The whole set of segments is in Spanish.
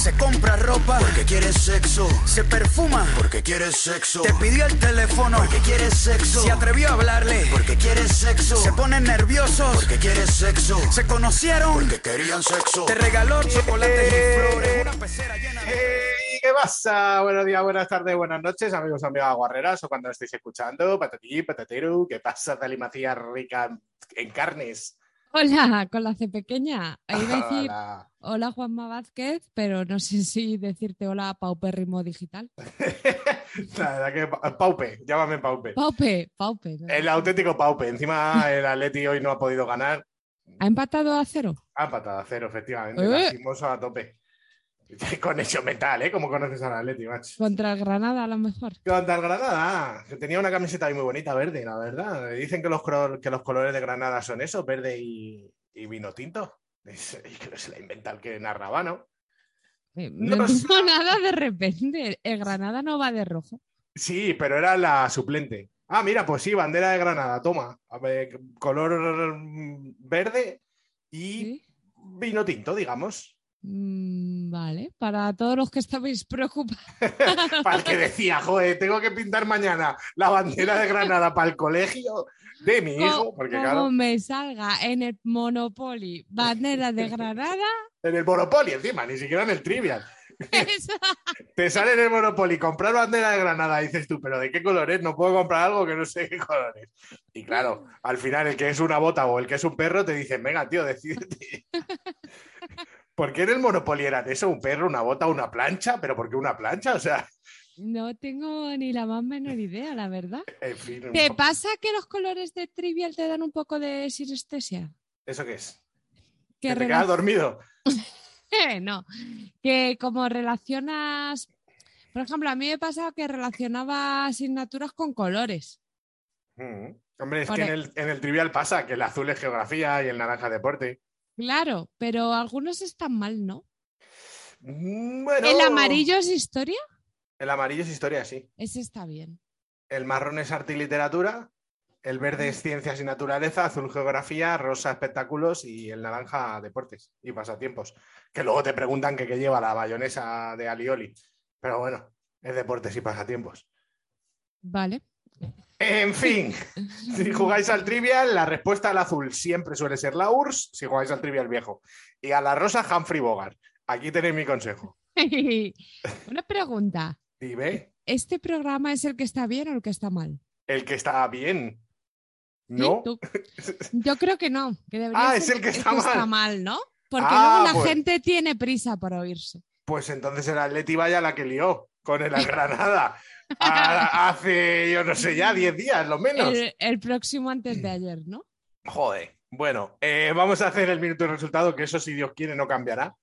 Se compra ropa porque quiere sexo. Se perfuma porque quiere sexo. Te pidió el teléfono porque quiere sexo. Se atrevió a hablarle porque quiere sexo. Se ponen nerviosos porque quiere sexo. Se conocieron porque querían sexo. Te regaló chocolates y flores. Una pecera llena de. Hey, ¿Qué pasa? Buenos días, buenas tardes, buenas noches, amigos, amigas guarreras, o cuando estéis escuchando, patatí, patatero, ¿qué pasa, talimacía rica en carnes? Hola, con la C pequeña. Iba a decir Hola. hola Juanma Vázquez, pero no sé si decirte hola Paupérrimo Digital. La verdad que pa- Paupe, llámame Paupe. Paupe, Paupe. ¿no? El auténtico Paupe. Encima el Atleti hoy no ha podido ganar. ¿Ha empatado a cero? Ha empatado a cero, efectivamente. Eh. A tope. Conexión mental, ¿eh? Como conoces al Atleti, macho. Contra el Granada a lo mejor. Contra el Granada, que tenía una camiseta ahí muy bonita, verde, la verdad. Dicen que los, que los colores de Granada son eso, verde y, y vino tinto. Es- y que se la inventa el que narraba, ¿no? Eh, No No, tengo nada de repente. El Granada no va de rojo. Sí, pero era la suplente. Ah, mira, pues sí, bandera de Granada, toma. A ver, color verde y ¿sí? vino tinto, digamos. Mm, vale, para todos los que estabais preocupados. Para el que decía, joder, tengo que pintar mañana la bandera de Granada para el colegio de mi hijo, porque como claro, me salga en el Monopoly bandera de Granada, en el Monopoly encima, ni siquiera en el Trivial. Te sale en el Monopoly comprar bandera de Granada y dices tú, pero ¿de qué colores? No puedo comprar algo que no sé qué colores. Y claro, al final el que es una bota o el que es un perro te dicen, venga, tío, decídete. ¿Por qué en el Monopoly eran eso? ¿Un perro, una bota, una plancha? ¿Pero por qué una plancha? O sea, no tengo ni la más menor idea, la verdad. en fin. un ¿Te pasa que los colores de Trivial te dan un poco de sinestesia? ¿Eso qué es? Que ¿Que te quedas dormido? no, que como relacionas, por ejemplo, a mí me pasa que relacionaba asignaturas con colores. Mm. Hombre, es Por que en e- el, en el Trivial pasa que el azul es geografía y el naranja deporte. Claro, pero algunos están mal, ¿no? Mm, Bueno, ¿El amarillo es historia? El amarillo es historia, sí. Ese está bien. El marrón es arte y literatura. El verde es ciencias y naturaleza. Azul geografía. Rosa espectáculos. Y el naranja deportes y pasatiempos. Que luego te preguntan que qué lleva la bayonesa de Alioli. Pero bueno, es deportes y pasatiempos. Vale. En fin, si jugáis al trivial, la respuesta al azul siempre suele ser la URSS, si jugáis al trivial viejo. Y a la rosa, Humphrey Bogart. Aquí tenéis mi consejo. Una pregunta. Dime, ¿Este programa es el que está bien o el que está mal? el que está bien. ¿No? Yo creo que no. Que debería Ah, es ser el que está mal, ¿no? Porque Ah, luego la pues. gente tiene prisa por oírse. Pues entonces el Atleti vaya la que lió con el Granada. A- hace, yo no sé, ya 10 días, lo menos. El, el próximo antes de ayer, ¿no? Joder. Bueno, eh, vamos a hacer el minuto de resultado, que eso, si Dios quiere, no cambiará.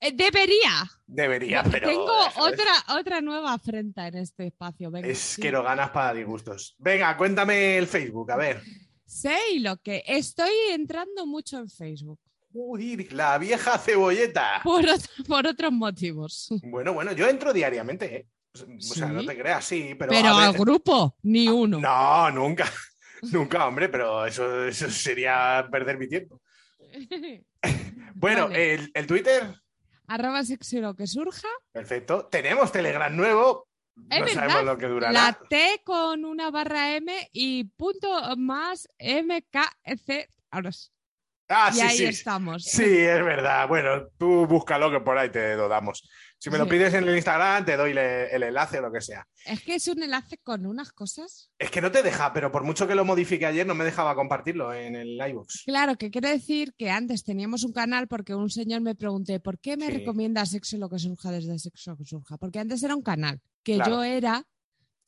Eh, debería. Debería, pero. Tengo otra, otra nueva afrenta en este espacio. Venga, Es sí. que no ganas para disgustos. Venga, cuéntame el Facebook, a ver. Sé y lo que estoy entrando mucho en Facebook Uy, la vieja cebolleta. por, por otros motivos. Bueno, bueno, yo entro diariamente, ¿eh? O sea, ¿Sí? no te creas, sí, pero. Pero, a al grupo, ni uno. No, nunca. Nunca, hombre, pero eso, eso sería perder mi tiempo. Bueno, Vale. el, el Twitter, Arroba sexy lo que surja. perfecto. Tenemos Telegram nuevo. Es no verdad, sabemos lo que durará. La T con una barra M y punto más MKC. Ahora sí. Ah, y sí, ahí sí. estamos. Sí, es verdad. Bueno, tú búscalo que por ahí te lo damos. Si me lo pides en el Instagram, te doy le- el enlace o lo que sea. Es que es un enlace con unas cosas. Es que no te deja, pero por mucho que lo modifique ayer, no me dejaba compartirlo en el iVoox. Claro, que quiere decir que antes teníamos un canal porque un señor me pregunté, ¿por qué me Sí. recomienda Sexo lo que surja desde Sexo lo que surja? Porque antes era un canal, que Claro. yo era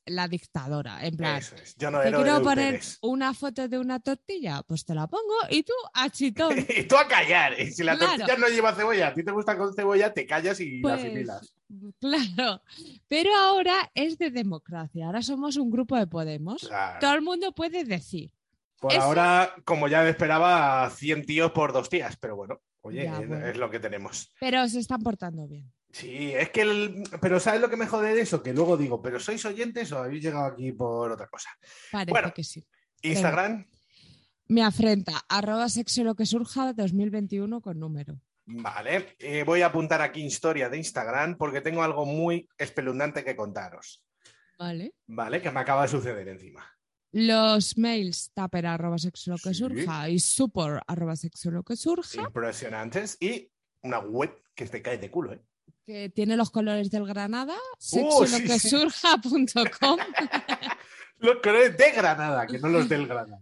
la dictadora, en plan, Eso es. Yo no te quiero poner una foto de una tortilla, pues te la pongo y tú a chitón. Y tú a callar. Y si la Claro. tortilla no lleva cebolla, a ti te gusta con cebolla, te callas y la Pues, asimilas. Claro, pero ahora es de democracia, ahora somos un grupo de Podemos. Claro. Todo el mundo puede decir. Por eso- ahora, como ya esperaba, 100 tíos por dos tías, pero bueno, oye, Ya, bueno. es lo que tenemos. Pero se están portando bien. Sí, es que el... Pero ¿sabes lo que me jode de eso? Que luego digo, ¿pero sois oyentes o habéis llegado aquí por otra cosa? Parece Bueno. que sí. Instagram, Me afrenta, arroba sexo lo que surja 2021 con número. vale. Eh, voy a apuntar aquí historia de Instagram porque tengo algo muy espeluznante que contaros. Vale. Vale, que me acaba de suceder encima. Los mails taper arroba sexo lo que Sí. surja y super arroba sexo lo que surja, Impresionantes. Y una web que te cae de culo, ¿eh? Que tiene los colores del Granada, Oh, lo sí, que sí. surja.com. Los colores de Granada, que no los del Granada.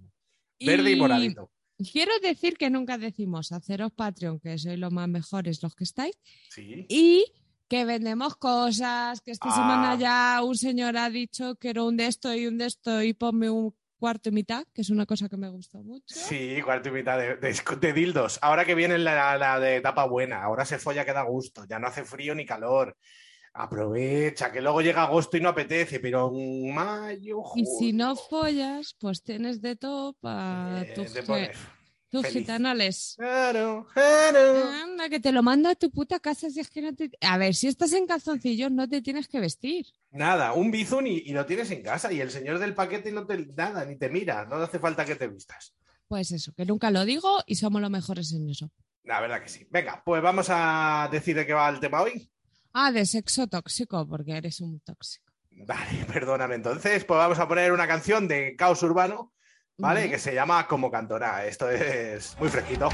Verde y moradito. Quiero decir que nunca decimos haceros Patreon, que sois los más mejores los que estáis, Sí. y que vendemos cosas, que esta Ah. semana ya un señor ha dicho quiero un de esto y un de esto y ponme un cuarto y mitad, que es una cosa que me gustó mucho. Sí, cuarto y mitad de, de- de dildos. Ahora que viene la, la de etapa buena, ahora se folla que da gusto, ya no hace frío ni calor. Aprovecha, que luego llega agosto y no apetece, pero en mayo, Y si no junio, follas, pues tienes de todo para eh, pones tus feliz. gitanales. Claro, claro. Anda, que te lo manda a tu puta casa si es que no te... A ver, si estás en calzoncillos no te tienes que vestir. Nada, un bizun y, y lo tienes en casa y el señor del paquete no te nada, ni te mira, no hace falta que te vistas. Pues eso, que nunca lo digo y somos los mejores en eso. La verdad que sí. Venga, pues vamos a decir de qué va el tema hoy. Ah, de sexo tóxico, porque eres un tóxico. Vale, perdóname entonces. Pues vamos a poner una canción de Caos Urbano, ¿vale? Que se llama Como Cantorá. Esto es muy fresquito.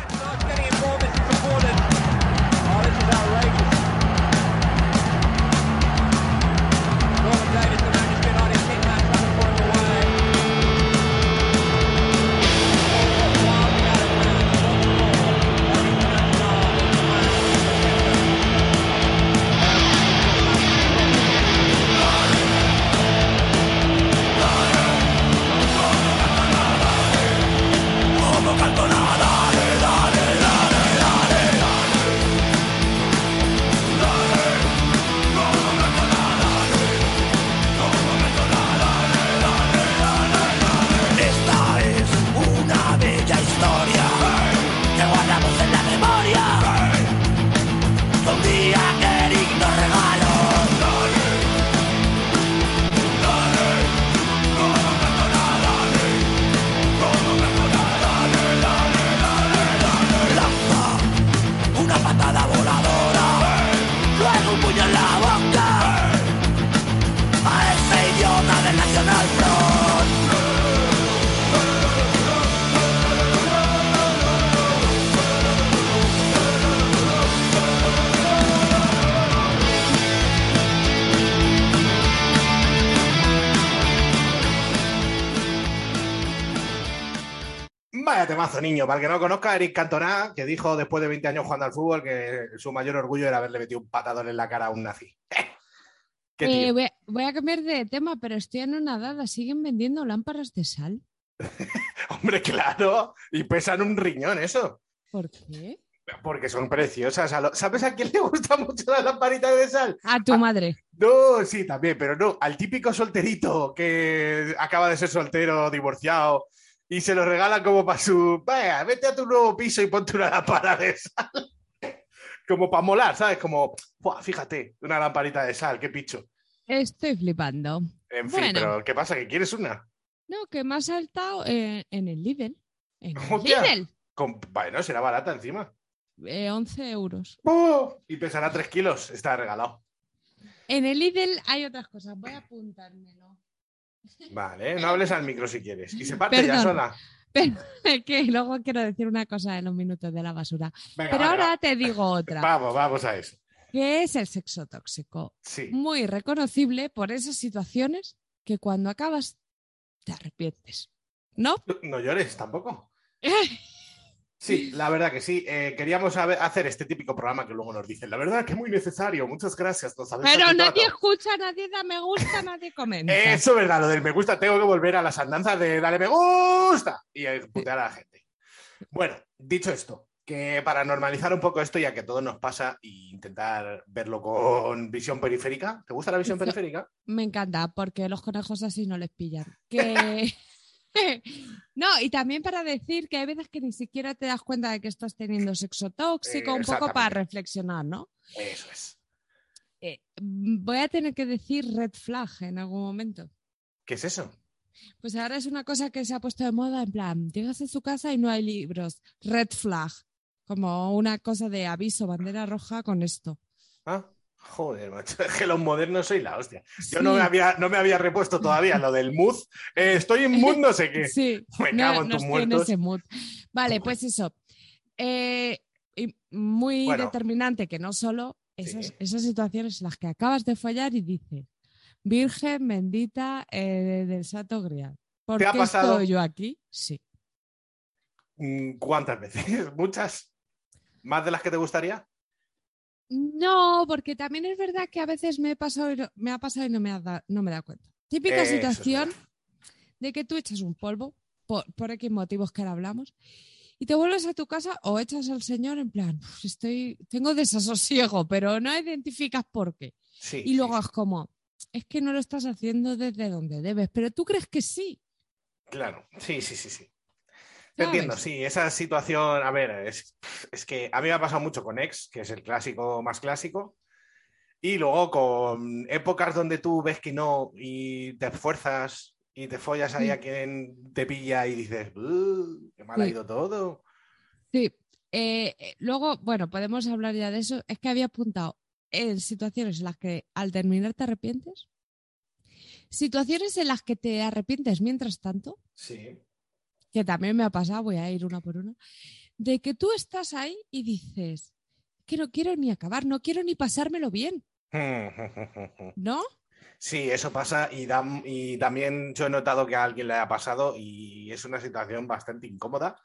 Niño. Para el que no conozca, Eric Cantona, que dijo después de 20 años jugando al fútbol que su mayor orgullo era haberle metido un patadón en la cara a un nazi. ¿Qué Eh, tío? voy, a, voy a cambiar de tema, pero estoy anonadada. ¿Siguen vendiendo lámparas de sal? Hombre, claro. Y pesan un riñón eso. ¿Por qué? Porque son preciosas. Lo- ¿Sabes a quién le gusta mucho la lamparita de sal? A tu Ah. madre. No, sí, también, pero no. Al típico solterito que acaba de ser soltero, divorciado, y se lo regala como para su. Vaya, vete a tu nuevo piso y ponte una lámpara de sal. Como para molar, ¿sabes? Como, "Buah, fíjate, una lamparita de sal, qué picho. Estoy flipando. En fin, Bueno. pero ¿qué pasa? ¿Que quieres una? No, que me ha saltado en el Lidl. En el. Lidl. Con- Bueno, será barata encima. Eh, 11 euros. ¡Oh! Y pesará 3 kilos, está regalado. En el Lidl hay otras cosas. Voy a apuntármelo. Vale, no hables al micro si quieres. Y se parte ya sola. Pero que luego quiero decir una cosa en los minutos de la basura. Venga, Pero ahora te digo otra. Vamos, vamos a eso. que es el sexo tóxico? Sí. Muy reconocible por esas situaciones que cuando acabas te arrepientes. ¿No? No llores tampoco. Sí, la verdad que sí. Eh, queríamos hacer este típico programa que luego nos dicen, la verdad que es muy necesario, muchas gracias. Nos Pero ayudado". nadie escucha, nadie da me gusta, nadie comenta. Eso es verdad, lo del me gusta, tengo que volver a las andanzas de dale me gusta y putear a la gente. Bueno, dicho esto, que para normalizar un poco esto, ya que todo nos pasa, e intentar verlo con visión periférica. ¿Te gusta la visión periférica? Me encanta porque los conejos así no les pillan. Que... no, y también para decir que hay veces que ni siquiera te das cuenta de que estás teniendo sexo tóxico, un poco para reflexionar, ¿no? Eso es. voy a tener que decir red flag en algún momento. ¿Qué es eso? Pues ahora es una cosa que se ha puesto de moda, en plan, llegas a su casa y no hay libros. Red flag. Como una cosa de aviso, bandera roja con esto. Ah, joder, macho. Es que los modernos soy la hostia. Yo no, me había, no me había repuesto todavía lo del mood. Eh, estoy en mood no sé qué. Sí, Me no, cago en tus estoy en muertos. ese mood. Vale, pues eso. Eh, y muy Bueno. determinante que no solo Sí. esas, situaciones en las que acabas de follar y dices, Virgen bendita eh, del Santo Grial. ¿Por ¿Te ha qué pasado? estoy yo aquí? Sí. Mm, ¿Cuántas veces? ¿Muchas? ¿Más de las que te gustaría? No, porque también es verdad que a veces me, he pasado y no- me ha pasado y no me, ha da- no me dado cuenta. Típica Eso situación de que tú echas un polvo, por, por X motivos que ahora hablamos, y te vuelves a tu casa o echas al señor en plan, "Uf, estoy, tengo desasosiego, pero no identificas por qué. Sí. Y luego sí. es como, es que no lo estás haciendo desde donde debes, pero tú crees que sí. Claro, sí, sí, sí, sí. Entiendo, sí, esa situación, a ver, es, es que a mí me ha pasado mucho con ex, que es el clásico más clásico, y luego con épocas donde tú ves que no y te esfuerzas y te follas ahí a quien te pilla y dices, "Uh, qué mal ha Sí. ido todo. Sí. Eh, eh, luego, bueno, podemos hablar ya de eso. Es que había apuntado en situaciones en las que al terminar te arrepientes. Situaciones en las que te arrepientes mientras tanto, Sí. Que también me ha pasado, voy a ir una por una, de que tú estás ahí y dices que no quiero ni acabar, no quiero ni pasármelo bien, ¿no? Sí, eso pasa y, da- y también yo he notado que a alguien le ha pasado y es una situación bastante incómoda,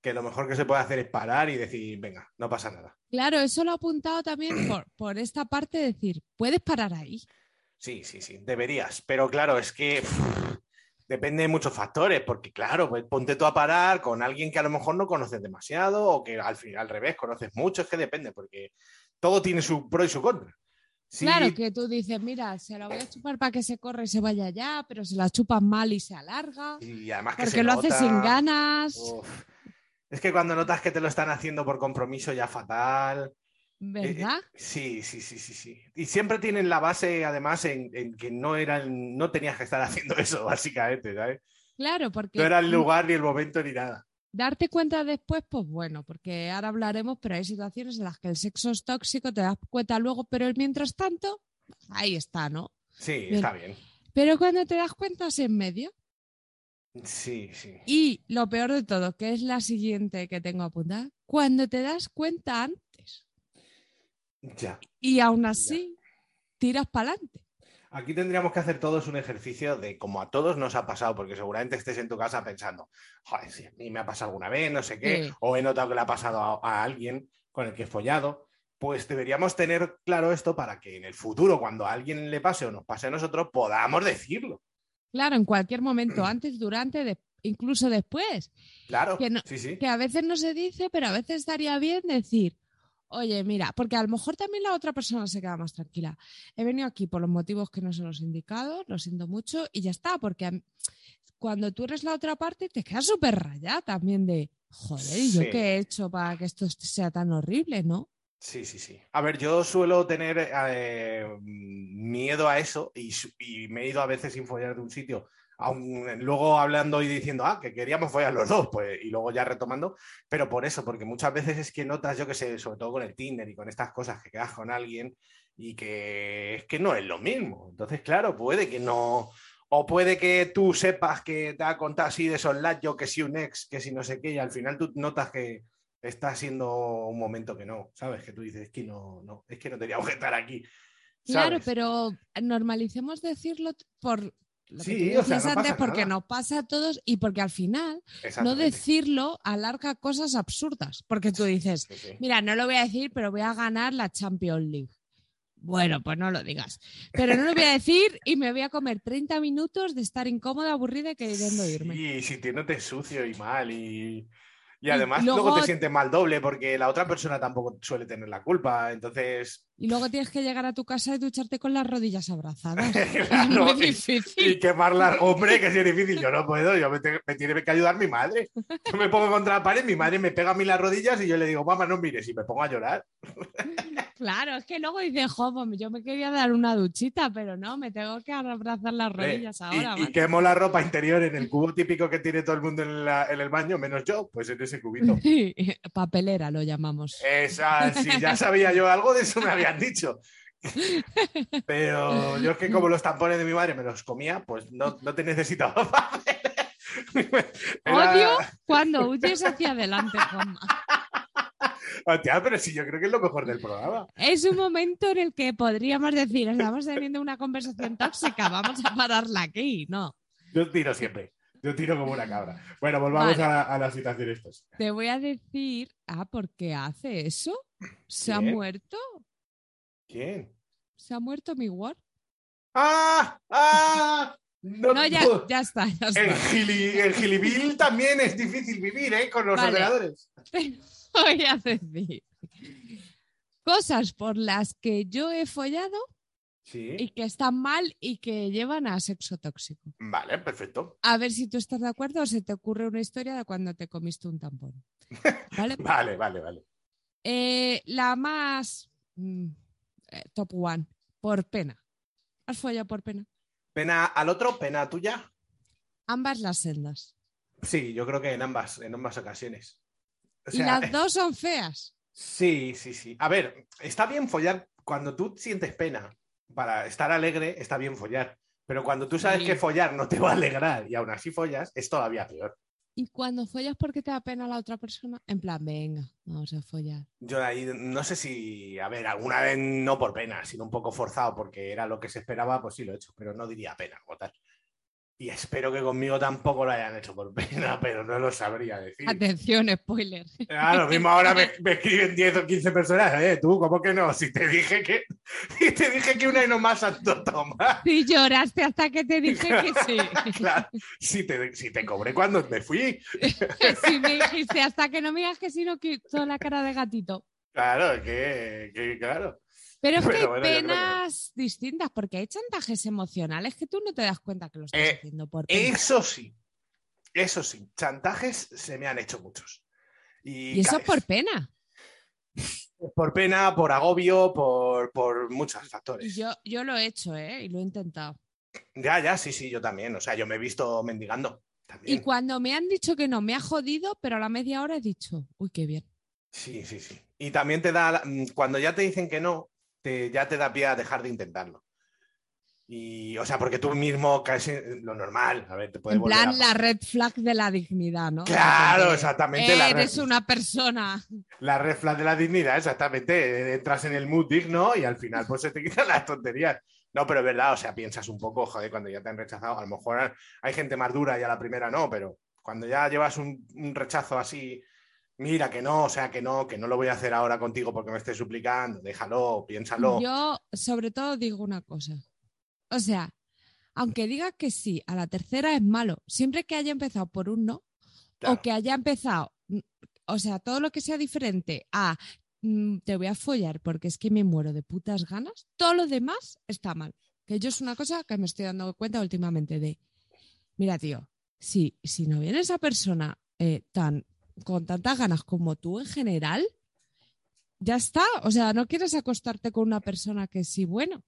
que lo mejor que se puede hacer es parar y decir, venga, no pasa nada. Claro, eso lo he apuntado también por, por esta parte de decir, puedes parar ahí. Sí, sí, sí, deberías, pero claro, es que depende de muchos factores, porque claro, pues ponte tú a parar con alguien que a lo mejor no conoces demasiado o que al final al revés conoces mucho, es que depende, porque todo tiene su pro y su contra. Sí, Claro, que tú dices, mira, se la voy a chupar para que se corre y se vaya ya, pero se la chupas mal y se alarga, y además que porque se lo haces sin ganas, Uf. Es que cuando notas que te lo están haciendo por compromiso ya fatal. ¿Verdad? Eh, sí, sí, sí, sí, sí. Y siempre tienen la base, además, en, en que no eran, no tenías que estar haciendo eso, básicamente, ¿sabes? Claro, porque No era el lugar ni el momento ni nada. darte cuenta después, pues bueno, porque ahora hablaremos, pero hay situaciones en las que el sexo es tóxico, te das cuenta luego, pero el mientras tanto, ahí está, ¿no? Sí, Bien. está bien. Pero cuando te das cuenta es en medio. Sí, sí. Y lo peor de todo, que es la siguiente que tengo apuntada, cuando te das cuenta antes Ya. y aún así tiras para adelante. Aquí tendríamos que hacer todos un ejercicio de como a todos nos ha pasado, porque seguramente estés en tu casa pensando, joder, si a mí me ha pasado alguna vez, no sé qué, Sí. o he notado que le ha pasado a, a alguien con el que he follado. Pues deberíamos tener claro esto para que en el futuro, cuando a alguien le pase o nos pase a nosotros, podamos decirlo. Claro, en cualquier momento, antes, durante, de- incluso después. Claro, Que no- sí, sí. que a veces no se dice, pero a veces estaría bien decir, oye, mira, porque a lo mejor también la otra persona se queda más tranquila. He venido aquí por los motivos que no se los he indicado, lo siento mucho y ya está, porque cuando tú eres la otra parte te quedas súper rayada también de, joder, ¿y yo Sí. qué he hecho para que esto sea tan horrible, no? Sí, sí, sí. A ver, yo suelo tener eh, miedo a eso y, y me he ido a veces sin follar de un sitio, aun luego hablando y diciendo, ah, que queríamos follar los dos, pues, y luego ya retomando, pero por eso, porque muchas veces es que notas, yo que sé, sobre todo con el Tinder y con estas cosas, que quedas con alguien y que es que no es lo mismo. Entonces, claro, puede que no, o puede que tú sepas que te ha contado así de yo que si un ex, que si no sé qué, y al final tú notas que está siendo un momento que no, ¿sabes? Que tú dices, es que no, no, es que no teníamos que estar aquí. Claro, pero normalicemos decirlo por lo que Sí, tú o sea, no antes, porque nada. nos pasa a todos y porque al final no decirlo alarga cosas absurdas, porque tú dices, Sí, sí. Mira, no lo voy a decir, pero voy a ganar la Champions League. Bueno, pues no lo digas. Pero no lo voy a decir y me voy a comer 30 minutos de estar incómoda, aburrida y queriendo irme. Sí, sintiéndote sucio y mal y, y Y además luego... luego- te sientes mal doble porque la otra persona tampoco suele tener la culpa, entonces... Y luego tienes que llegar a tu casa y ducharte con las rodillas abrazadas. Claro, es muy y- difícil. Y quemarla, hombre, que es difícil, yo no puedo, yo me, te- me tiene que ayudar mi madre. Yo me pongo contra la pared, mi madre me pega a mí las rodillas y yo le digo, mamá, no mires, y me pongo a llorar. Claro, es que luego dice, jo, pues yo me quería dar una duchita, pero no, me tengo que abrazar las rodillas Eh, ahora. y, y quemo la ropa interior en el cubo típico que tiene todo el mundo en, la- en el baño, menos yo, pues en ese cubito. Papelera lo llamamos. Esa, sí, ya sabía yo algo de eso, me habían dicho. Pero yo es que como los tampones de mi madre me los comía, pues no, no te necesitaba. Era- Odio cuando huyes hacia adelante, Juanma. Hostia, pero sí, yo creo que es lo mejor del programa. Es un momento en el que podríamos decir, estamos teniendo una conversación tóxica, vamos a pararla aquí. No, Yo tiro siempre. Yo tiro como una cabra. Bueno, volvamos Vale. a, la- a las situaciones tóxicas. te voy a decir, ah, ¿por qué hace eso? ¿Se ha muerto? ¿Quién? ¿Se ha muerto mi Word? ¡Ah! ¡Ah! No, No, ya, ya está, ya El, está. gili, el gilibil también es difícil vivir, ¿eh? Con los Vale. ordenadores. Te voy a decir cosas por las que yo he follado Sí. y que están mal y que llevan a sexo tóxico. Vale, perfecto. A ver si tú estás de acuerdo o se te ocurre una historia de cuando te comiste un tampón. ¿Vale? Vale, vale, vale. Eh, la más mm, eh, top one, por pena. ¿Has follado por pena? Pena al otro, pena tuya. Ambas las sendas. Sí, yo creo que en ambas, en ambas ocasiones. O y las dos son feas. sí, sí, sí. A ver, está bien follar cuando tú sientes pena. Para estar alegre está bien follar. Pero cuando tú sabes Sí. que follar no te va a alegrar y aún así follas, es todavía peor. Y cuando follas porque te da pena la otra persona, en plan, venga, vamos a follar. Yo ahí no sé si, a ver, alguna vez no por pena, sino un poco forzado porque era lo que se esperaba, pues sí lo he hecho, pero no diría pena como tal. Y espero que conmigo tampoco lo hayan hecho por pena, pero no lo sabría decir. Atención, spoiler. Ah, lo mismo ahora me, me escriben 10 o 15 personas, ¿eh? Tú, ¿cómo que no? Si te dije que, si te dije que una y no más Santo Tomás. Si lloraste hasta que te dije que sí. Claro, si te, si te cobré cuando me fui. Si me dijiste hasta que no me digas que sí, no quito la cara de gatito. Claro, que, que claro. Pero es que hay que penas distintas, porque hay chantajes emocionales que tú no te das cuenta que lo estás Eh, haciendo por pena. Eso sí, eso sí, chantajes se me han hecho muchos. Y, Y eso caes. por pena. Por pena, por agobio, por, por muchos factores. yo, yo lo he hecho, ¿eh? Y lo he intentado. Ya, ya, sí, sí, yo también. O sea, yo me he visto mendigando. También. Y cuando me han dicho que no, me ha jodido, pero a la media hora he dicho, uy, qué bien. Sí, sí, sí. Y también te da, mm, cuando ya te dicen que no, te, ya te da pie a dejar de intentarlo. Y, o sea, porque tú mismo caes en lo normal. A ver, te puede en volver plan, a- la red flag de la dignidad, ¿no? Claro, exactamente, la Eres red- una persona. La red flag de la dignidad, exactamente. Entras en el mood digno y al final pues se te quitan las tonterías. No, pero es verdad, o sea, piensas un poco, joder, cuando ya te han rechazado, a lo mejor hay gente más dura y a la primera no, pero cuando ya llevas un, un rechazo así, mira que no, o sea, que no, que no lo voy a hacer ahora contigo porque me estés suplicando, déjalo, piénsalo. Yo, sobre todo, digo una cosa. O sea, aunque diga que sí, a la tercera es malo. Siempre que haya empezado por un no, Claro. o que haya empezado, mm, o sea, todo lo que sea diferente a mm, te voy a follar porque es que me muero de putas ganas, todo lo demás está mal. Que yo es una cosa que me estoy dando cuenta últimamente de, mira, tío, si, si no viene esa persona eh, tan con tantas ganas como tú en general, ya está. O sea, no quieres acostarte con una persona que sí, bueno.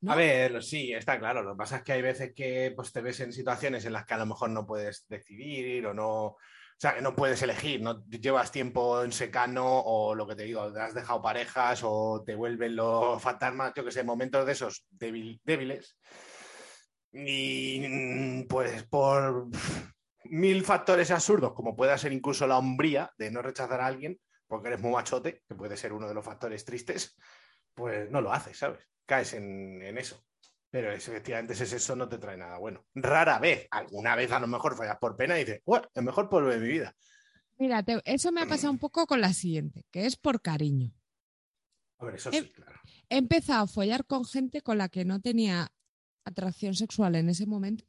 ¿no? A ver, sí, está claro. Lo que pasa es que hay veces que pues, te ves en situaciones en las que a lo mejor no puedes decidir o no. O sea, que no puedes elegir, no llevas tiempo en secano o lo que te digo, has dejado parejas o te vuelven los fantasmas, yo que sé, momentos de esos débil- débiles. Y mm, pues por mil factores absurdos, como pueda ser incluso la hombría de no rechazar a alguien, porque eres muy machote, que puede ser uno de los factores tristes, pues no lo haces, ¿sabes? Caes en, en eso. Pero es, efectivamente ese sexo no te trae nada bueno. Rara vez, alguna vez a lo mejor fallas por pena y dices, bueno, el mejor polvo de mi vida. Mira, te- eso me ha pasado un poco con la siguiente, que es por cariño. A ver, eso sí, claro. He empezado a follar con gente con la que no tenía atracción sexual en ese momento,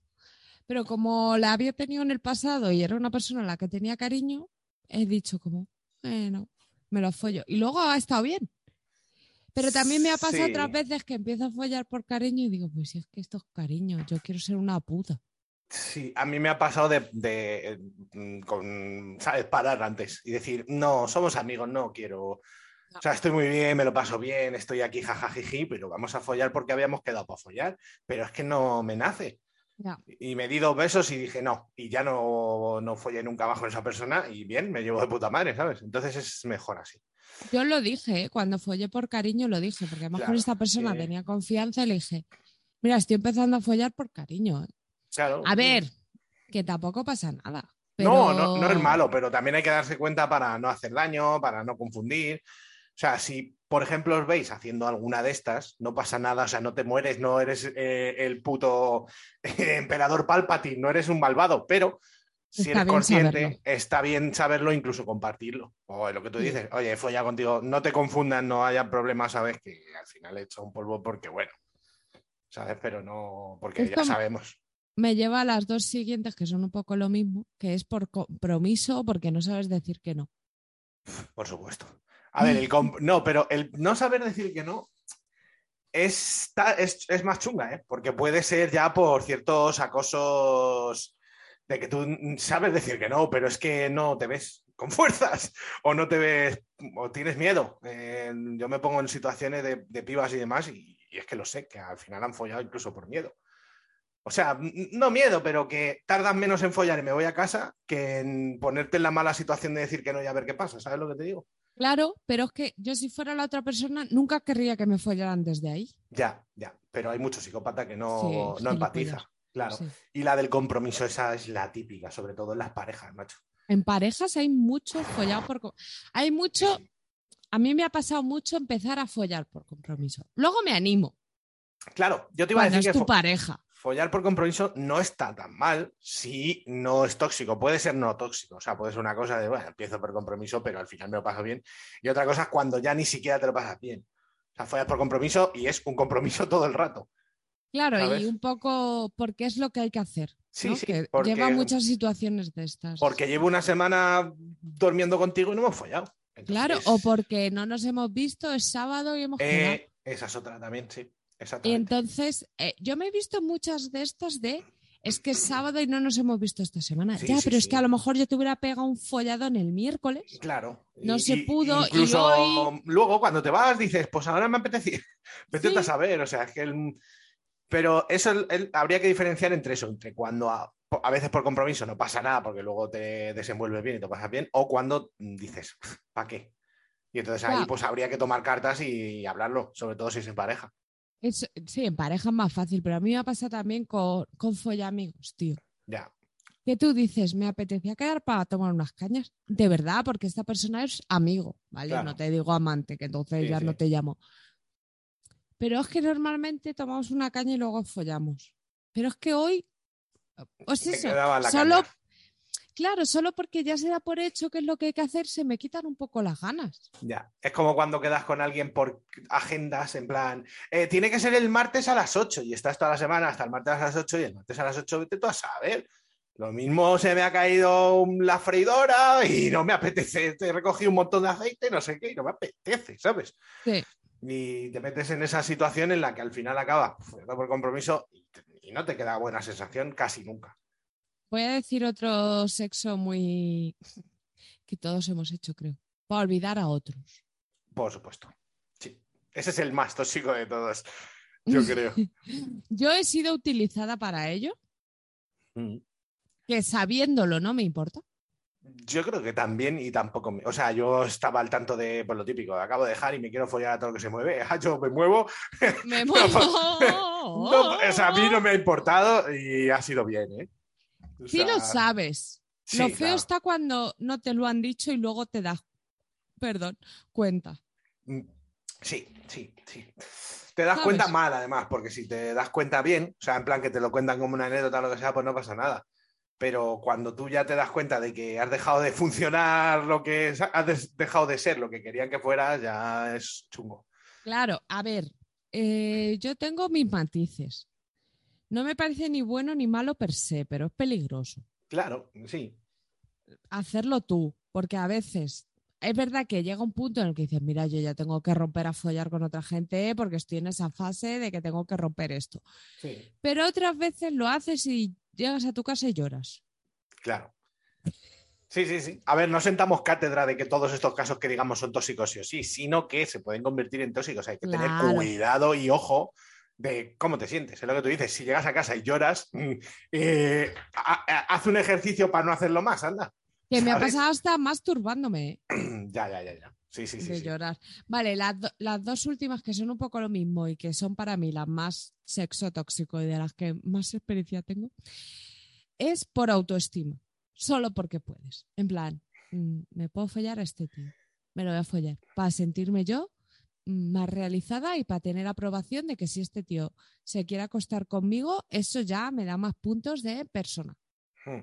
pero como la había tenido en el pasado y era una persona a la que tenía cariño, he dicho como, bueno, me lo follo. Y luego ha estado bien. Pero también me ha pasado Sí. otras veces que empiezo a follar por cariño y digo, pues si es que esto es cariño, yo quiero ser una puta. Sí, a mí me ha pasado de, de, mm, con, ¿sabes? Parar antes y decir, no, somos amigos, no quiero. O sea, estoy muy bien, me lo paso bien, estoy aquí jajajiji, pero vamos a follar porque habíamos quedado para follar. Pero es que no me nace. Y me di dos besos y dije no. Y ya no, no follé nunca más con esa persona y bien, me llevo de puta madre, ¿sabes? Entonces es mejor así. Yo lo dije, ¿eh? cuando follé por cariño lo dije, porque además con Claro, esta persona tenía confianza y le dije, mira, estoy empezando a follar por cariño. ¿eh". Claro. A ver, que tampoco pasa nada. No, no, no es malo, pero también hay que darse cuenta para no hacer daño, para no confundir. O sea, si, por ejemplo, os veis haciendo alguna de estas, no pasa nada, o sea, no te mueres, no eres eh, el puto eh, emperador Palpatine, no eres un malvado, pero si Está eres consciente, saberlo. está bien saberlo, incluso compartirlo. O lo que tú dices, oye, he follado contigo, no te confundas, no haya problemas, sabes que al final he hecho un polvo porque, bueno, ¿sabes? Pero no, porque ya sabemos. Me lleva a las dos siguientes, que son un poco lo mismo, que es por compromiso, porque no sabes decir que no. Por supuesto. A ver, el no, pero el no saber decir que no es, más chunga, ¿eh? Porque puede ser ya por ciertos acosos de que tú sabes decir que no, pero es que no te ves con fuerzas o no te ves o tienes miedo. Yo me pongo en situaciones de, pibas y demás y, y es que lo sé, que al final han follado incluso por miedo. O sea, no miedo, pero que tardan menos en follar y me voy a casa que en ponerte en la mala situación de decir que no y a ver qué pasa. ¿Sabes lo que te digo? Claro, pero es que yo si fuera la otra persona nunca querría que me follaran desde ahí. Ya, ya. Pero hay mucho psicópata que no, Sí, no empatiza. Claro. Sí. Y la del compromiso, esa es la típica, sobre todo en las parejas, macho. En parejas hay mucho follado por... Hay mucho... A mí me ha pasado mucho empezar a follar por compromiso. Luego me animo Claro, yo te iba a decir es que tu pareja. Follar por compromiso no está tan mal si no es tóxico. Puede ser no tóxico. O sea, puede ser una cosa de, bueno, empiezo por compromiso, pero al final me lo paso bien. Y otra cosa es cuando ya ni siquiera te lo pasas bien. O sea, follas por compromiso y es un compromiso todo el rato. Claro, ¿sabes? y un poco porque es lo que hay que hacer. Sí, ¿no? sí, Que porque- lleva muchas situaciones de estas. Porque llevo una semana durmiendo contigo y no hemos follado. Claro, o porque no nos hemos visto, es sábado y hemos eh, esa es otra también, sí. Y entonces, eh, yo me he visto muchas de estas de, es que es sábado y no nos hemos visto esta semana. Sí, ya, sí, pero es que a lo mejor yo te hubiera pegado un folladón el miércoles. Claro. No se pudo, y Incluso hoy- luego cuando te vas dices, pues ahora me apetece. Vete a saber, o sea, es que el- Pero eso el- el- habría que diferenciar entre eso, entre cuando a, a veces por compromiso no pasa nada porque luego te desenvuelves bien y te pasas bien, o cuando dices, ¿para qué? Y entonces ahí Claro. pues habría que tomar cartas y hablarlo, sobre todo si es en pareja. Es- sí, en pareja es más fácil, pero a mí me pasa también con, con follamigos, tío. Ya. Que tú dices, me apetecía quedar para tomar unas cañas. De verdad, porque esta persona es amigo, ¿vale? Claro. No te digo amante, que entonces Sí, ya sí. no te llamo. Pero es que normalmente tomamos una caña y luego follamos. Pero es que hoy, pues eso, solo, caña. Claro, solo porque ya se da por hecho que es lo que hay que hacer, se me quitan un poco las ganas. Ya, es como cuando quedas con alguien por agendas, en plan, eh, tiene que ser el martes a las 8 y estás toda la semana hasta el martes a las 8 y el martes a las 8 vete tú a saber. Lo mismo se me ha caído la freidora y no me apetece, te he recogido un montón de aceite, no sé qué, y no me apetece, ¿sabes? Sí. Y te metes en esa situación en la que al final acaba por compromiso y, te- y no te queda buena sensación casi nunca. Voy a decir otro sexo muy que todos hemos hecho, creo. Para olvidar a otros. Por supuesto. Sí. Ese es el más tóxico de todos, yo creo. Yo he sido utilizada para ello, Mm. que sabiéndolo no me importa. Yo creo que también y tampoco. me- O sea, yo estaba al tanto de pues, lo típico. Acabo de dejar y me quiero follar a todo lo que se mueve. Ah, Yo me muevo. Me No, muevo. No, o sea, a mí no me ha importado y ha sido bien, ¿eh? O Sí sea, lo sabes. sí, lo feo claro. está cuando no te lo han dicho y luego te das, perdón, cuenta. Mm, Sí, sí, sí. Te das ¿Sabes? cuenta mal, además, porque si te das cuenta bien, o sea, en plan que te lo cuentan como una anécdota o lo que sea, pues no pasa nada. Pero cuando tú ya te das cuenta de que has dejado de funcionar lo que es- has dejado de ser lo que querían que fueras, ya es chungo. Claro, a ver, eh, yo tengo mis matices. No me parece ni bueno ni malo per se, pero es peligroso. Claro, sí. hacerlo tú, porque a veces es verdad que llega un punto en el que dices, mira, yo ya tengo que romper a follar con otra gente porque estoy en esa fase de que tengo que romper esto. Sí, Pero otras veces lo haces y llegas a tu casa y lloras. claro. Sí, sí, sí. A ver, no sentamos cátedra de que todos estos casos que digamos son tóxicos sí o sí, sino que se pueden convertir en tóxicos. Hay que tener cuidado y ojo de cómo te sientes. Es lo que tú dices. Si llegas a casa y lloras, mm, eh, ha- ha- haz un ejercicio para no hacerlo más, anda. Que me ha pasado hasta masturbándome ya, ya, ya, ya. Sí, sí, sí. de sí. llorar. Vale, las, do- las dos últimas que son un poco lo mismo y que son para mí las más sexo tóxico y de las que más experiencia tengo, es por autoestima. Solo porque puedes. En plan, mm, me puedo follar a este tío. Me lo voy a follar. Para sentirme yo más realizada y para tener aprobación de que si este tío se quiere acostar conmigo, eso ya me da más puntos de persona. Hmm.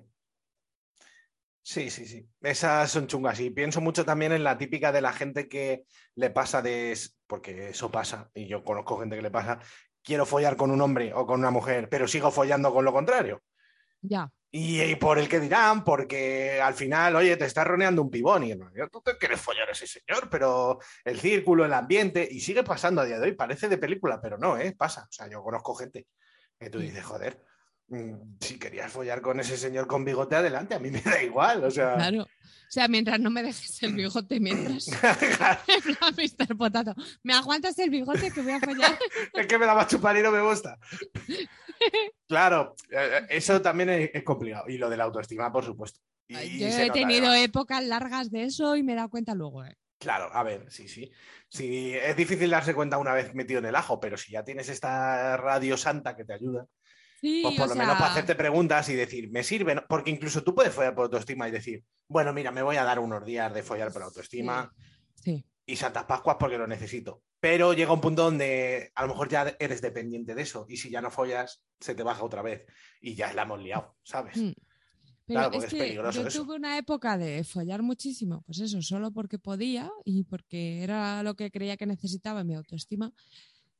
Sí, sí, sí. Esas son chungas. Y pienso mucho también en la típica de la gente que le pasa de. Porque eso pasa, y yo conozco gente que le pasa. Quiero follar con un hombre o con una mujer, pero sigo follando con lo contrario. Ya. Y, y por el que dirán, porque al final, oye, te está roneando un pibón y tú te quieres follar a ese señor, pero el círculo, el ambiente, y sigue pasando a día de hoy, parece de película, pero no, ¿eh? Pasa. O sea, yo conozco gente que tú dices, joder, mm, si querías follar con ese señor con bigote, adelante, a mí me da igual, o sea... Claro. O sea, mientras no me dejes el bigote mientras. Mr. Potato. ¿Me aguantas el bigote que voy a follar? es que me la va a chupar y no me gusta. Claro, eh, eso también es, es complicado. Y lo de la autoestima, por supuesto. Y Yo he tenido además. épocas largas de eso y me he dado cuenta luego. ¿eh? Claro, a ver, sí, sí. Sí, es difícil darse cuenta una vez metido en el ajo, pero si ya tienes esta radio santa que te ayuda, Sí, pues por lo sea, menos para hacerte preguntas y decir, ¿me sirve? Porque incluso tú puedes follar por autoestima y decir, bueno, mira, me voy a dar unos días de follar por autoestima Sí. Y Santas Pascuas porque lo necesito. Pero llega un punto donde a lo mejor ya eres dependiente de eso y si ya no follas, se te baja otra vez y ya la hemos liado, ¿sabes? Mm. Pero Claro, porque es es que peligroso yo eso. tuve una época de follar muchísimo, pues eso, solo porque podía y porque era lo que creía que necesitaba mi autoestima.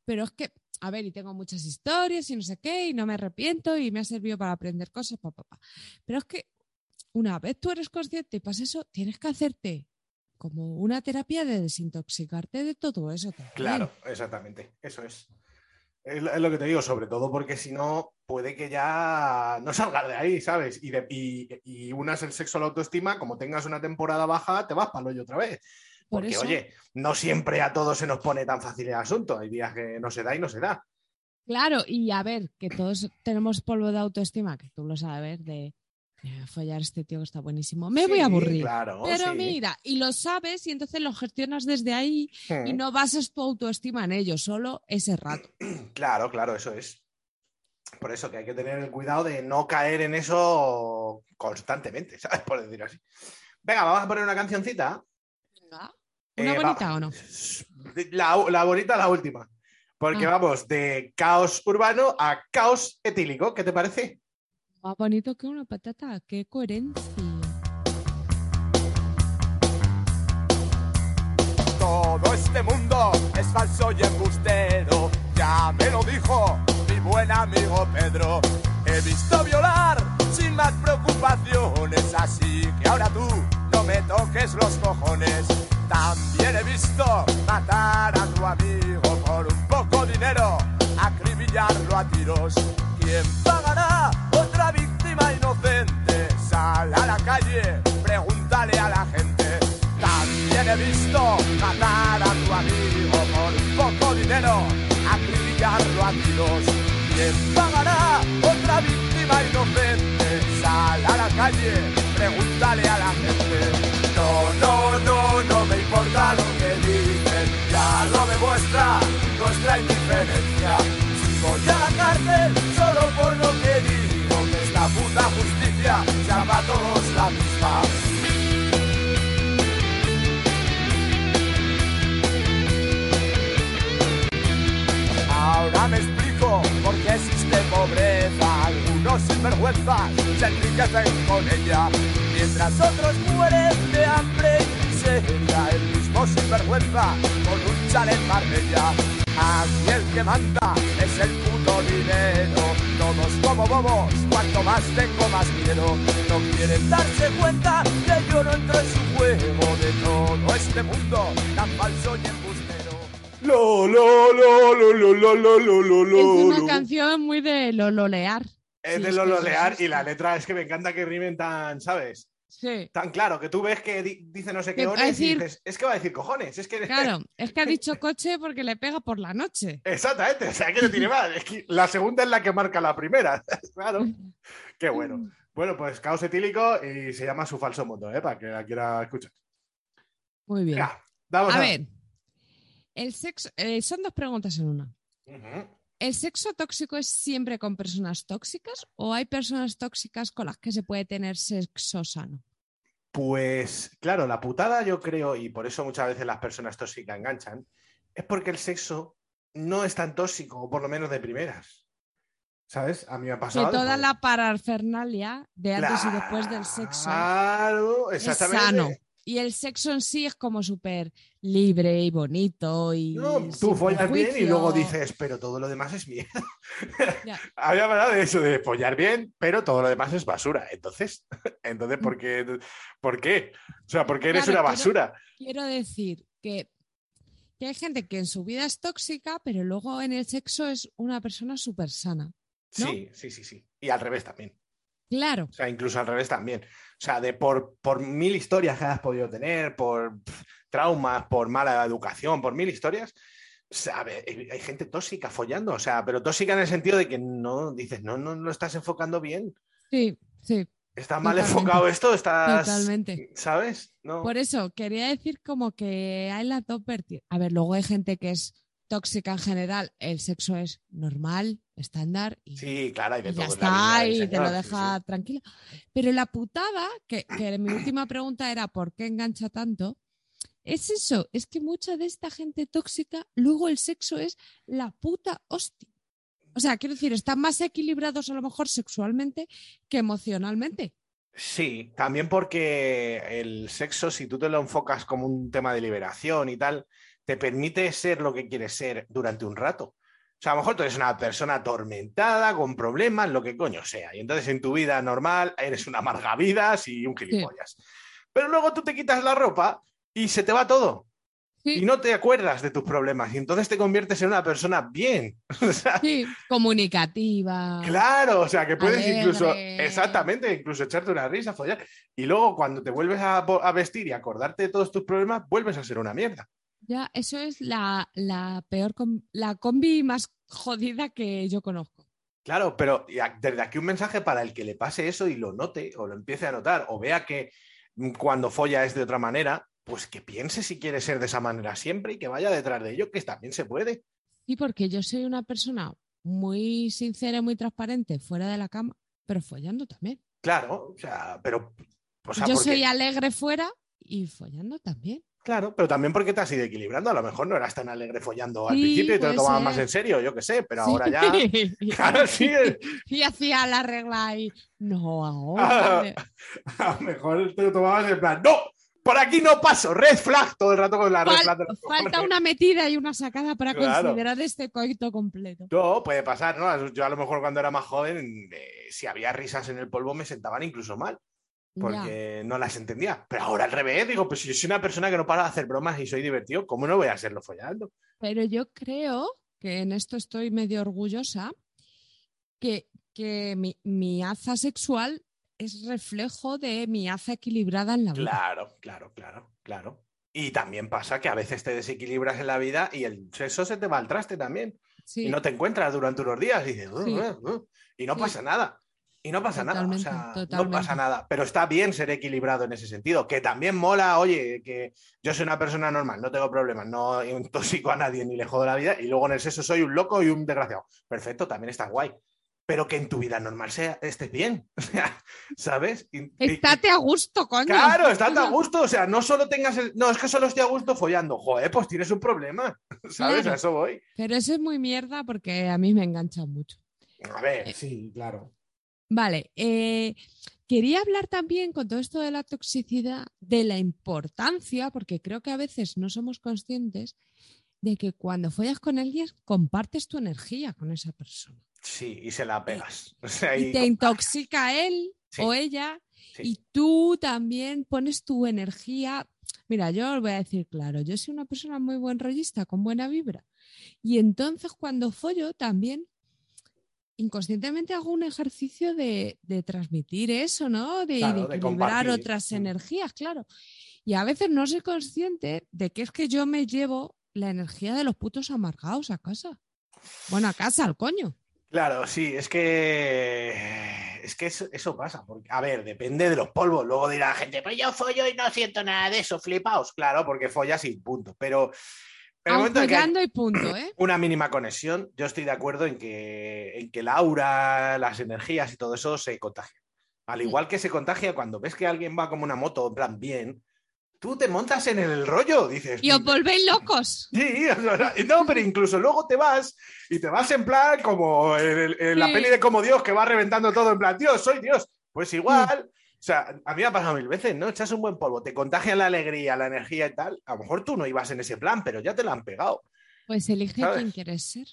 Pero es que, a ver, y tengo muchas historias y no sé qué, y no me arrepiento y me ha servido para aprender cosas, pa, pa, pa. Pero es que una vez tú eres consciente y pasa eso, tienes que hacerte como una terapia de desintoxicarte de todo eso. también. Claro, exactamente, eso es. Es lo, es lo que te digo, sobre todo porque si no, puede que ya no salgas de ahí, ¿sabes? Y, de- y, y unas el sexo a la autoestima, como tengas una temporada baja, te vas para el hoyo otra vez. Por Porque, eso- oye, no siempre a todos se nos pone tan fácil el asunto. Hay días que no se da y no se da. Claro, y a ver, que todos tenemos polvo de autoestima, que tú lo sabes, de "Eh, follar a este tío que está buenísimo. Me voy a aburrir. Claro, Pero sí. mira, y lo sabes y entonces lo gestionas desde ahí y Mm. no basas tu autoestima en ello, solo ese rato. Claro, claro, eso es. Por eso que hay que tener el cuidado de no caer en eso constantemente, ¿sabes? Por decir así. Venga, vamos a poner una cancioncita. ¿Una Eh, bonita va- o no? La, la bonita, la última. Porque Ah. vamos de caos urbano a caos etílico. ¿Qué te parece? Más bonito que una patata, qué coherencia. Todo este mundo es falso y embustero. Ya me lo dijo mi buen amigo Pedro. He visto violar sin más preocupaciones, así que ahora tú no me toques los cojones. También he visto matar a tu amigo por un poco dinero, acribillarlo a tiros. ¿Quién pagará otra víctima inocente? Sal a la calle, pregúntale a la gente. También he visto matar a tu amigo por poco dinero, acribillarlo a tiros. ¿Quién pagará otra víctima inocente? Sal a la calle, pregúntale a la gente. No, no, no, no me importa lo que dicen, ya lo demuestra nuestra indiferencia. Voy a la cárcel solo por lo que que puta justicia sea para todos la misma. Ahora me explico por qué existe pobreza. Algunos sinvergüenzas se enriquecen con ella, mientras otros mueren de hambre y miseria. El mismo sinvergüenza con un chalet Marbella. Aquí el que manda es el puto dinero. Todos como bobos, cuanto más tengo más quiero. No quieren darse cuenta que yo no entro en su juego de todo este mundo tan falso y embustero. Lo, lo, lo, lo, lo, lo, lo, lo, lo, lo, Es una canción muy de lololear. Es Sí, de es lo que lolear sí, y la letra es que me encanta que rimen tan, ¿sabes? Sí. Tan claro que tú ves que di- dice no sé qué Que va a horas y dices, es que va a decir cojones, es que Claro, es que ha dicho coche porque le pega por la noche. Exactamente, o sea, que no tiene más. Es que la segunda es la que marca la primera. claro. Qué bueno. Bueno, pues caos etílico y se llama su falso mundo, ¿eh? Para que la quiera escuchar. Muy bien. A, A ver, el sexo, eh, son dos preguntas en una. Ujú. ¿El sexo tóxico es siempre con personas tóxicas o hay personas tóxicas con las que se puede tener sexo sano? Pues claro, la putada yo creo, y por eso muchas veces las personas tóxicas enganchan, es porque el sexo no es tan tóxico, o por lo menos de primeras. ¿Sabes? A mí me ha Que pasado. de toda poder- la parafernalia de antes y después del sexo Claro, es exactamente. sano. Y el sexo en sí es como súper libre y bonito y No, tú follas bien y luego dices, pero todo lo demás es mierda. Había hablado de eso, de follar bien, pero todo lo demás es basura. Entonces, entonces ¿por qué? ¿Por qué? O sea, ¿por qué eres Claro, una quiero- basura? Quiero decir que, que hay gente que en su vida es tóxica, pero luego en el sexo es una persona súper sana. ¿no? Sí, sí, sí, sí. Y al revés también. Claro, O sea, incluso al revés también. O sea, de por, por mil historias que has podido tener, por traumas, por mala educación, por mil historias, sabe, hay, hay gente tóxica follando. O sea, pero tóxica en el sentido de que no dices, no, no lo estás enfocando bien. sí, sí, Está mal Totalmente. enfocado esto, estás. totalmente. ¿Sabes? No. Por eso quería decir como que hay las dos vertientes. A ver, luego hay gente que es tóxica en general, el sexo es normal, estándar y, Sí, claro, hay de y ya todo. está y te lo sí, deja tranquilo. Pero la putada, que, que mi última pregunta era ¿por qué engancha tanto? Es eso, es que mucha de esta gente tóxica, luego el sexo es la puta hostia. O sea, quiero decir, están más equilibrados a lo mejor sexualmente que emocionalmente. Sí, también porque el sexo, si tú te lo enfocas como un tema de liberación y tal, te permite ser lo que quieres ser durante un rato. O sea, a lo mejor tú eres una persona atormentada, con problemas, lo que coño sea. Y entonces en tu vida normal eres una amargavidas y un gilipollas. Pero luego tú te quitas la ropa y se te va todo. Sí. Y no te acuerdas de tus problemas. Y entonces te conviertes en una persona bien. O sea, Sí, comunicativa. Claro, o sea, que puedes Alegre. incluso, exactamente, incluso echarte una risa, follar. Y luego cuando te vuelves a, a vestir y acordarte de todos tus problemas, vuelves a ser una mierda. Ya, eso es la, la peor, com- la combi más jodida que yo conozco. Claro, pero desde aquí un mensaje para el que le pase eso y lo note o lo empiece a notar o vea que mm, cuando folla es de otra manera, pues que piense si quiere ser de esa manera siempre y que vaya detrás de ello, que también se puede. Sí, porque yo soy una persona muy sincera y muy transparente fuera de la cama, pero follando también. Claro, o sea, pero... o sea, yo porque- soy alegre fuera y follando también. Claro, pero también porque te has ido equilibrando. A lo mejor no eras tan alegre follando al Sí, principio y te lo tomabas ser. más en serio, yo qué sé, pero Sí. ahora ya... Claro, sí. y hacía la regla y no Ah, ahora. A lo mejor te lo tomabas en plan, ¡no! Por aquí no paso, red flag todo el rato con la red flag. falta una metida y una sacada para Claro. considerar este coito completo. No, puede pasar, ¿no? Yo a lo mejor cuando era más joven, eh, si había risas en el polvo me sentaban incluso mal, Ya. porque no las entendía. Pero ahora al revés, digo, pues si yo soy una persona que no para de hacer bromas y soy divertido, ¿cómo no voy a serlo follando? Pero yo creo que en esto estoy medio orgullosa, que, que mi, mi aza sexual es reflejo de mi aza equilibrada en la vida. Claro, claro, claro, claro. Y también pasa que a veces te desequilibras en la vida y el sexo se te va al traste también. Sí, y no te encuentras durante unos días y dices, "Uh, Sí. uh, uh", y no Sí. pasa nada. Y no pasa nada, o Totalmente, sea, no pasa nada. Pero está bien ser equilibrado en ese sentido, que también mola, oye, que yo soy una persona normal, no tengo problemas, no intoxico a nadie ni le jodo la vida, y luego en el sexo soy un loco y un desgraciado. Perfecto, también está guay. Pero que en tu vida normal sea, estés bien, o sea, ¿sabes? Y- y- Estate a gusto, coño. Claro, estate a gusto, o sea, no solo tengas el... No, es que solo estoy a gusto follando. Joder, pues tienes un problema, ¿sabes? Claro. A eso voy. Pero eso es muy mierda porque a mí me engancha mucho. A ver, Eh, sí, claro. Vale, eh, quería hablar también con todo esto de la toxicidad, de la importancia, porque creo que a veces no somos conscientes de que cuando follas con alguien compartes tu energía con esa persona. Sí, y se la pegas. O sea, Y y- te intoxica él Sí. o ella sí. y tú también pones tu energía. Mira, yo os voy a decir claro, yo soy una persona muy buen rollista, con buena vibra. Y entonces cuando follo también inconscientemente hago un ejercicio de, de transmitir eso, ¿no? De, Claro, de de equilibrar otras Mm. energías, claro. Y a veces no soy consciente de que es que yo me llevo la energía de los putos amargados a casa. Bueno, a casa, al coño. Claro, sí, es que es que eso, eso pasa. Porque, a ver, depende de los polvos. Luego dirá la gente, pues yo follo y no siento nada de eso, flipaos. Claro, porque follas y punto. Pero, follando y punto, ¿eh? una mínima conexión, yo estoy de acuerdo en que, en que el aura, las energías y todo eso se contagia. Al igual que se contagia cuando ves que alguien va como una moto, en plan bien, tú te montas en el rollo, dices. Y os volvéis locos. Sí, no, pero incluso luego te vas y te vas en plan como en, el- en la Sí. peli de como Dios que va reventando todo en plan, Dios, soy Dios. Pues igual, o sea, a mí me ha pasado mil veces, ¿no? Echas un buen polvo, te contagia la alegría, la energía y tal. A lo mejor tú no ibas en ese plan, pero ya te lo han pegado. Pues elige ¿Sabes? quién quieres ser.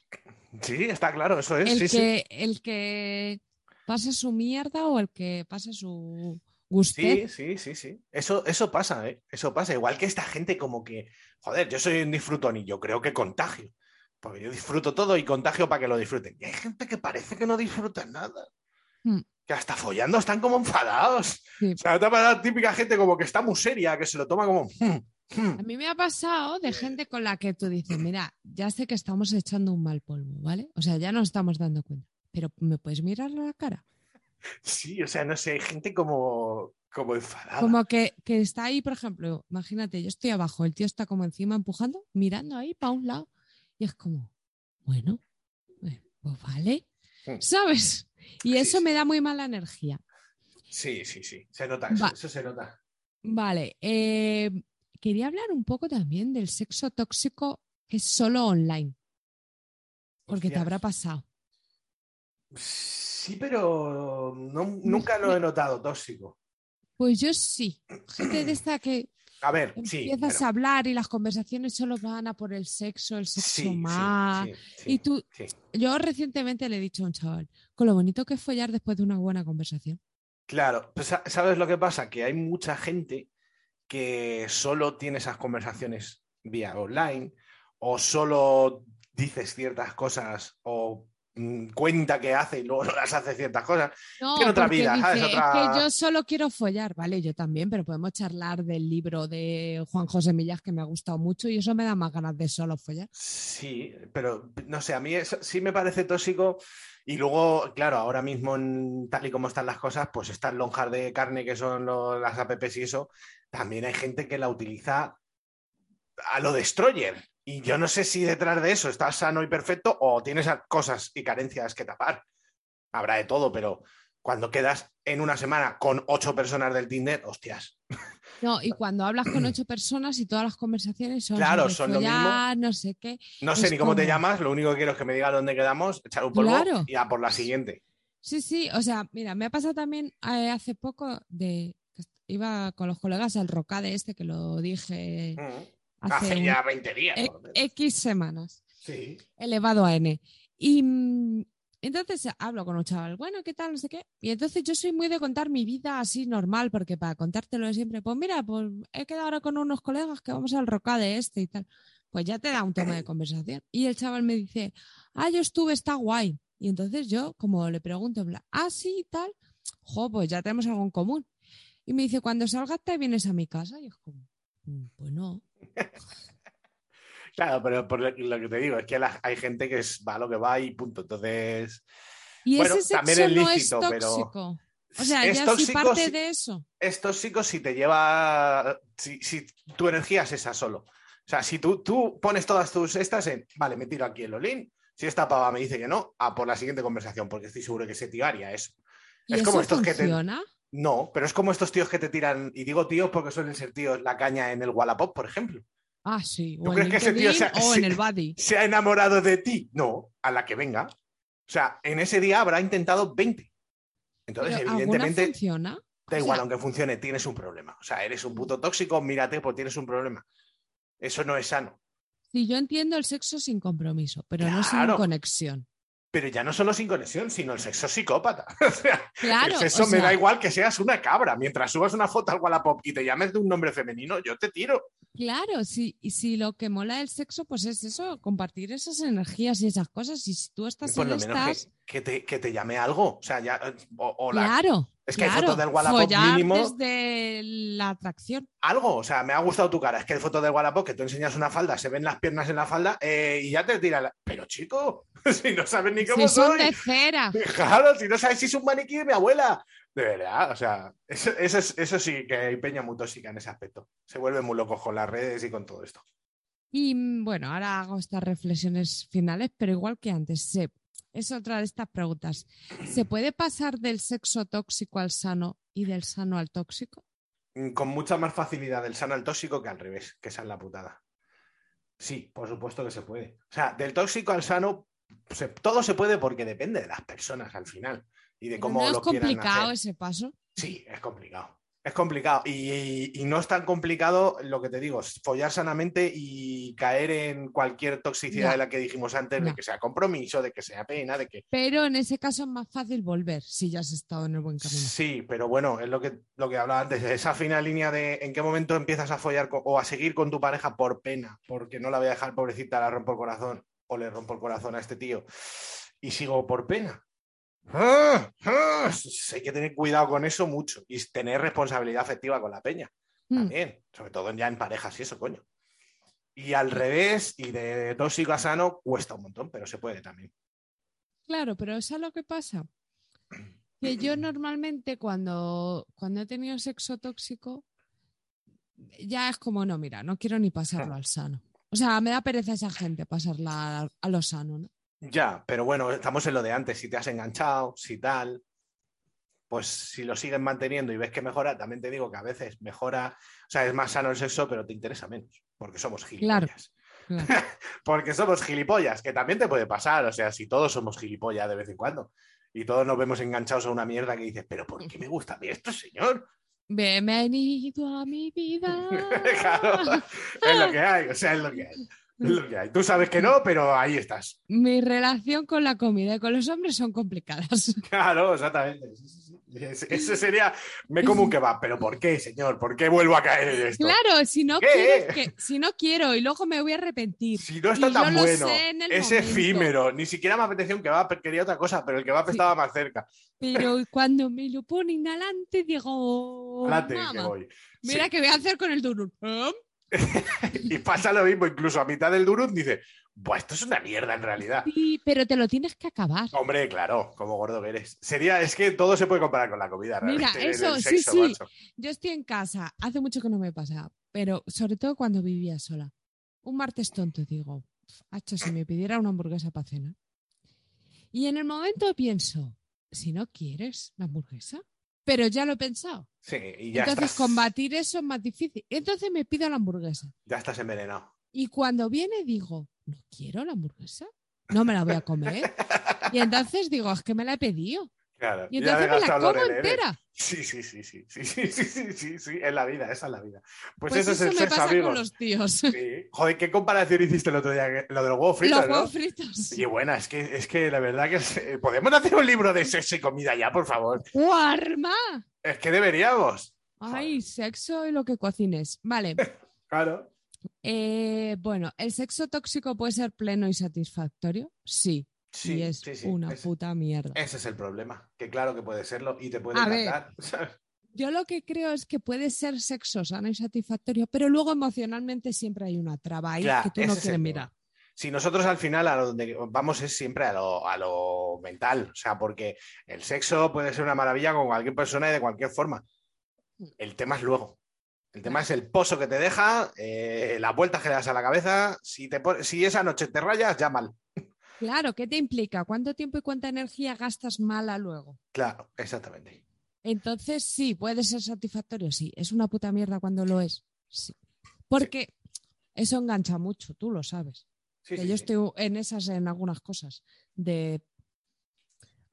Sí, está claro, eso es. el, sí, sí. que, el que pase su mierda o el que pase su gusté. Sí, sí, sí, sí. Eso, eso pasa, ¿eh? Eso pasa. Igual que esta gente como que, joder, yo soy un disfrutón y yo creo que contagio. Porque yo disfruto todo y contagio para que lo disfruten. Y hay gente que parece que no disfruta nada. Hmm. Que hasta follando están como enfadados. Sí. O sea, te ha pasado típica gente como que está muy seria, que se lo toma como... "Hmm, hmm". A mí me ha pasado de gente con la que tú dices, mira, ya sé que estamos echando un mal polvo, ¿vale? O sea, ya nos estamos dando cuenta, pero ¿me puedes mirar a la cara? Sí, o sea, no sé, gente como, como enfadada. Como que, que está ahí, por ejemplo, imagínate, yo estoy abajo, el tío está como encima empujando, mirando ahí para un lado, y es como, bueno, pues vale, Hmm. ¿sabes? Y eso sí. me da muy mala energía. Sí, sí, sí. Se nota eso, se nota. Vale, eh, quería hablar un poco también del sexo tóxico que es solo online, porque te habrá pasado. Sí, pero no- nunca lo he notado tóxico. Pues yo sí, gente de esta que A ver, sí. empiezas a hablar y las conversaciones solo van a por el sexo, el sexo sí, más. sí, sí, y tú, yo recientemente le he dicho a un chaval, con lo bonito que es follar después de una buena conversación. Claro, pues, sa- ¿sabes lo que pasa? Que hay mucha gente que solo tiene esas conversaciones vía online o solo dices ciertas cosas o cuenta que hace y luego no las hace ciertas cosas. No, otra vida, dice, ¿sabes? es que yo solo quiero follar, vale, yo también, pero podemos charlar del libro de Juan José Millas que me ha gustado mucho y eso me da más ganas de solo follar. Sí, pero no sé, a mí eso sí me parece tóxico. Y luego, claro, ahora mismo, en- tal y como están las cosas, pues estas lonjas de carne que son lo- las apps y eso, también hay gente que la utiliza a lo destroyer. Y yo no sé si detrás de eso estás sano y perfecto o tienes cosas y carencias que tapar. Habrá de todo, pero cuando quedas en una semana con ocho personas del Tinder, hostias. No, y cuando hablas con ocho personas y todas las conversaciones son Claro, son lo follar, no sé qué. No sé ni cómo te llamas, lo único que quiero es que me digas dónde quedamos, echar un polvo Claro. y a por la siguiente. Sí, sí, o sea, mira, me ha pasado también eh, hace poco de iba con los colegas al rocade este que lo dije Mm. Hace, ya 20 días. e- por. X semanas, Sí. elevado a N. Y mm, entonces hablo con un chaval, bueno, ¿qué tal? No sé qué. Y entonces yo soy muy de contar mi vida así normal, porque para contártelo de siempre, pues mira, pues he quedado ahora con unos colegas que vamos al rocade este y tal. Pues ya te da un tema de conversación. Y el chaval me dice, ah, yo estuve, está guay. Y entonces yo, como le pregunto, ah, sí, y tal, jo, pues ya tenemos algo en común. Y me dice, cuando salgas te vienes a mi casa. Y es como, "Mm, pues no. Claro, pero por lo que te digo, es que la- hay gente que es, va a lo que va y punto. Entonces, Y Bueno, ese también es no es lícito, pero. O sea, es ya tóxico si parte si- de eso. es tóxico si te lleva, si, si tu energía es esa solo. O sea, si tú, tú pones todas tus estas en, vale, me tiro aquí el olín, si esta pava me dice que no, a por la siguiente conversación, porque estoy seguro que ese tío haría eso. ¿Y es eso como estos que te- funciona? No, pero es como estos tíos que te tiran, y digo tíos porque suelen ser tíos, la caña en el Wallapop, por ejemplo. Ah, sí. ¿Tú en crees que ese tío LinkedIn sea- o sí. en el Buddy. ¿Se ha enamorado de ti? No, a la que venga. O sea, en ese día habrá intentado 20. Entonces, Pero ¿alguna evidentemente, funciona? da O igual, sea, aunque funcione, tienes un problema. O sea, eres un puto tóxico, mírate, pues tienes un problema. Eso no es sano. Sí, yo entiendo el sexo sin compromiso, pero no sin Claro. conexión. Pero ya no solo sin conexión, sino el sexo psicópata. O sea, Claro. el sexo o me da igual que seas una cabra. Mientras subas una foto al Wallapop y te llames de un nombre femenino, yo te tiro. Claro, sí, y si lo que mola del sexo, pues es eso, compartir esas energías y esas cosas. Y si tú estás Por en lo menos que, estas, que te, que te llame algo. O sea, ya. O, o la- Claro. Es que hay fotos del Wallapop mínimo. desde la atracción. algo, o sea, me ha gustado tu cara. Es que hay fotos del Wallapop que tú enseñas una falda, se ven las piernas en la falda eh, y ya te tira la. Pero chico, si no sabes ni cómo Si son soy. de cera. Claro, si no sabes si es un maniquí de mi abuela. De verdad, o sea, eso, eso, es- eso sí que hay peña muy tóxica en ese aspecto. Se vuelven muy locos con las redes y con todo esto. Y mm, bueno, ahora hago estas reflexiones finales, pero igual que antes, se- es otra de estas preguntas. ¿Se puede pasar del sexo tóxico al sano y del sano al tóxico? Mm, Con mucha más facilidad del sano al tóxico que al revés, que esa es la putada. Sí, por supuesto que se puede. O sea, del tóxico al sano, se- todo se puede porque depende de las personas al final y de Pero cómo ¿No es lo quieran complicado hacer. ese paso? Sí, es complicado. Es complicado. Y, y no es tan complicado lo que te digo, es follar sanamente y caer en cualquier toxicidad de la que dijimos antes, de que sea compromiso, de que sea pena, de que. Pero en ese caso es más fácil volver si ya has estado en el buen camino. Sí, pero bueno, es lo que, lo que hablaba antes, esa fina línea de en qué momento empiezas a follar con- o a seguir con tu pareja por pena, porque no la voy a dejar pobrecita, la rompo el corazón, o le rompo el corazón a este tío, y sigo por pena. ¡Ah! ¡Ah! Hay que tener cuidado con eso mucho y tener responsabilidad afectiva con la peña. Mm. También, sobre todo ya en parejas y eso, coño. Y al revés, y de tóxico a sano, cuesta un montón, pero se puede también. Claro, pero eso es lo que pasa. Que yo normalmente cuando, cuando he tenido sexo tóxico, ya es como, no, mira, no quiero ni pasarlo al sano. O sea, me da pereza esa gente pasarla a, a lo sano, ¿no? Ya, pero bueno, estamos en lo de antes. Si te has enganchado, si tal, pues si lo sigues manteniendo y ves que mejora, también te digo que a veces mejora, o sea, es más sano el sexo, pero te interesa menos, porque somos Claro. gilipollas. Claro. Porque somos gilipollas, que también te puede pasar, o sea, si todos somos gilipollas de vez en cuando y todos nos vemos enganchados a una mierda que dices, pero ¿por qué me gusta a mí esto, señor? Bienvenido a mi vida. claro, es lo que hay, o sea, es lo que hay. Es lo que hay. Tú sabes que no, pero ahí estás. Mi relación con la comida y con los hombres son complicadas. Claro, exactamente. Ese sería, me como un kebab, pero ¿por qué, señor? ¿Por qué vuelvo a caer en esto? Claro, si no ¿Qué? quiero, que, si no quiero y luego me voy a arrepentir. Si no está Y tan bueno, es efímero, ni siquiera me apetecía un kebab, quería otra cosa, pero el kebab Sí. estaba más cerca. Pero cuando me lo ponen adelante, digo, Adelante, que "Mamá, voy. mira Sí. qué voy a hacer con el donut. ¿Eh? Y pasa lo mismo, incluso a mitad del durum dice, Buah, esto es una mierda en realidad. Sí, pero te lo tienes que acabar. Hombre, claro, como gordo que eres. Sería, es que todo se puede comparar con la comida, Mira, realmente, en eso, sí, sí. macho. Yo estoy en casa, hace mucho que no me pasa, pero sobre todo cuando vivía sola. Un martes tonto, digo, hacho, si me pidiera una hamburguesa para cenar. Y en el momento pienso, si no quieres la hamburguesa, pero ya lo he pensado. Sí, y ya Entonces estás, combatir eso es más difícil. Entonces me pido la hamburguesa. ya estás envenenado. Y cuando viene digo, no quiero la hamburguesa, no me la voy a comer. Y entonces digo, es que me la he pedido. Claro, Y entonces me la como entera. Sí, sí, sí, sí, sí, sí, sí, sí, sí, sí, es la vida, esa es la vida. Pues, Pues eso, eso, es el me sexo, pasa amigos. con los tíos. Sí. Joder, ¿qué comparación hiciste el otro día? Lo de los huevos fritos, los ¿no? huevos fritos. Y buena, es que, es que la verdad que es- eh, podemos hacer un libro de sexo y comida ya, por favor. ¡Guarma! Es que deberíamos. Ay, sexo y lo que cocines. Vale. Claro. eh, bueno, ¿el sexo tóxico puede ser pleno y satisfactorio? Sí. Sí, y es sí, sí, una ese- puta mierda. Ese es el problema. Que claro que puede serlo y te puede A ver. encantar. ¿sabes? Yo lo que creo es que puede ser sexo sano y satisfactorio, pero luego emocionalmente siempre hay una traba ahí que tú no quieres mirar. Si nosotros al final a donde vamos es siempre a lo, a lo mental, o sea, porque el sexo puede ser una maravilla con cualquier persona y de cualquier forma. El tema es luego. El tema es el pozo que te deja, eh, las vueltas que le das a la cabeza. Si, te si esa noche te rayas, ya mal. Claro, ¿qué te implica? ¿Cuánto tiempo y cuánta energía gastas mala luego? Claro, exactamente. Entonces, sí, puede ser satisfactorio, sí. Es una puta mierda cuando lo es. Sí. Porque eso engancha mucho, tú lo sabes. Sí, que sí, yo estoy en esas en algunas cosas. De.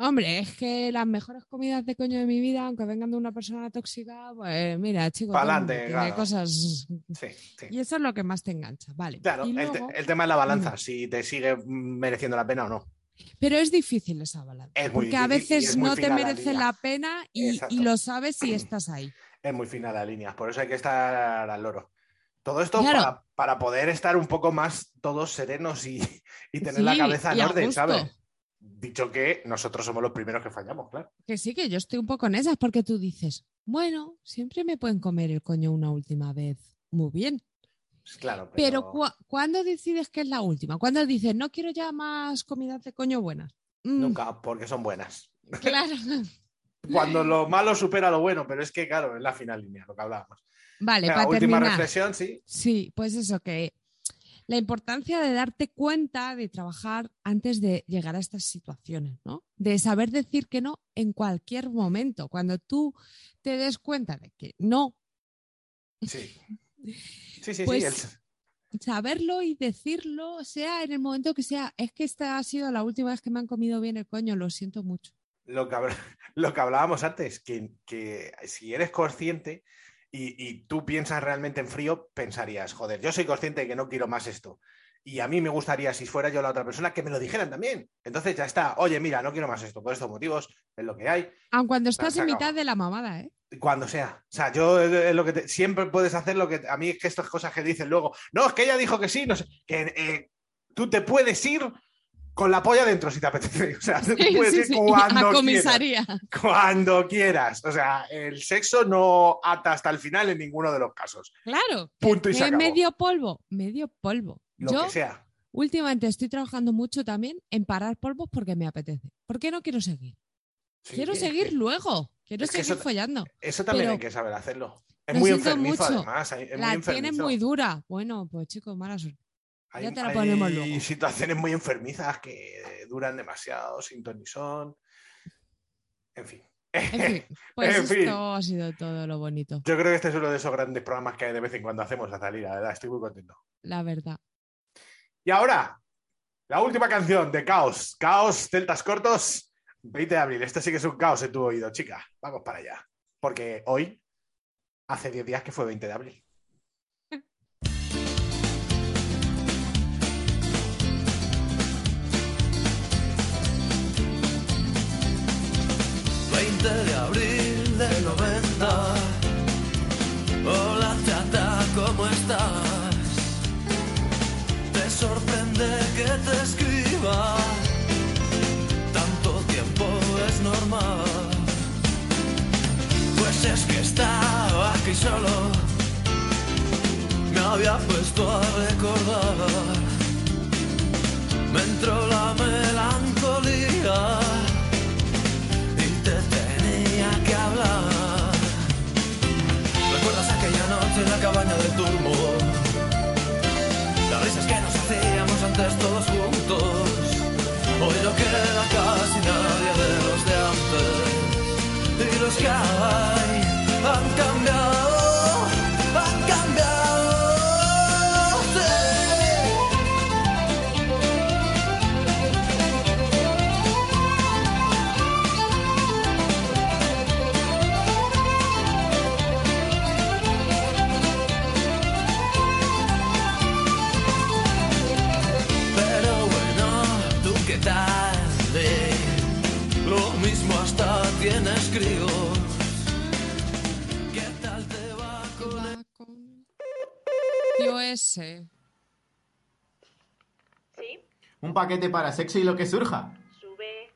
Hombre, es que las mejores comidas de coño de mi vida, aunque vengan de una persona tóxica, pues mira, chicos, tiene claro. cosas. Sí, sí. Y eso es lo que más te engancha, vale. Claro, Y el, te- luego- el tema es la balanza, si te sigue mereciendo la pena o no. Pero es difícil esa balanza. Es muy porque a difícil y veces no te la merece la pena y, lo sabes si estás ahí. Es muy fina la línea, por eso hay que estar al loro. Todo esto Claro. para, para poder estar un poco más todos serenos y, y tener la cabeza en a orden. ¿sabes? Dicho que nosotros somos los primeros que fallamos, claro. Que sí, que yo estoy un poco en esas porque tú dices, bueno, siempre me pueden comer el coño una última vez. Muy bien. Pues Claro, Pero, ¿cu- ¿cuándo decides que es la última? ¿Cuándo dices, no quiero ya más comidas de coño buenas? Mm, nunca, porque son buenas. Claro. Cuando lo malo supera lo bueno, pero es que, claro, es la final línea, lo que hablábamos. Vale, Venga, para última terminar. reflexión, sí. Sí, pues eso, que la importancia de darte cuenta de trabajar antes de llegar a estas situaciones, ¿no? De saber decir que no en cualquier momento. Cuando tú te des cuenta de que no, Sí. Sí, sí, Pues- sí. el- saberlo y decirlo, sea en el momento que sea, es que esta ha sido la última vez que me han comido bien el coño, lo siento mucho. lo, que, habl- lo que hablábamos antes, que, que si eres consciente y, y tú piensas realmente en frío, pensarías, joder, yo soy consciente de que no quiero más esto. Y a mí me gustaría, si fuera yo la otra persona, que me lo dijeran también. Entonces ya está, oye, mira, no quiero más esto, por estos motivos, es lo que hay, Aun cuando estás en mitad de la mamada, ¿eh? cuando sea. O sea, yo eh, lo que te- siempre puedes hacer lo que a mí es que estas cosas que dicen luego, no, es que ella dijo que sí, no sé, que eh, tú te puedes ir con la polla dentro si te apetece. O sea, Sí, puedes sí, ir sí, cuando quieras. Cuando quieras. O sea, el sexo no ata hasta el final en ninguno de los casos. Claro. Punto y se es acabó. medio polvo, medio polvo. Lo Yo que sea. últimamente estoy trabajando mucho también en parar polvos porque me apetece. ¿Por qué no quiero seguir? Quiero seguir luego. Quiero es seguir eso- follando. Eso también pero- hay que saber hacerlo. Es muy enfermizo, mucho. además. Es muy La enfermizo. tienes muy dura. Bueno, pues chicos, mala suerte. Hay, Ya te la hay ponemos luego. situaciones muy enfermizas que duran demasiado, sin ton son. En fin. En fin, pues En esto fin. ha sido todo lo bonito, Yo creo que este es uno de esos grandes programas que de vez en cuando hacemos a salir, la verdad. Estoy muy contento. la verdad. Y ahora, la última canción de Caos. Caos, Celtas Cortos, 20 de abril. Este sí que es un caos en tu oído, chica. Vamos para allá. Porque hoy, hace 10 días que fue 20 de abril. 20 de abril del 90. Hola chata, ¿cómo estás? Te sorprende que te escriba. Tanto tiempo es normal. Pues es que estaba aquí solo. Me había puesto a recordar. Me entró la melancolía en la cabaña del turmo? Las risas que nos hacíamos antes todos juntos. Hoy no queda casi nadie de los de antes. Y los que tienes críos. ¿Qué tal te va con Va con- Tío ese. Sí, Un paquete para sexo y lo que surja. sube.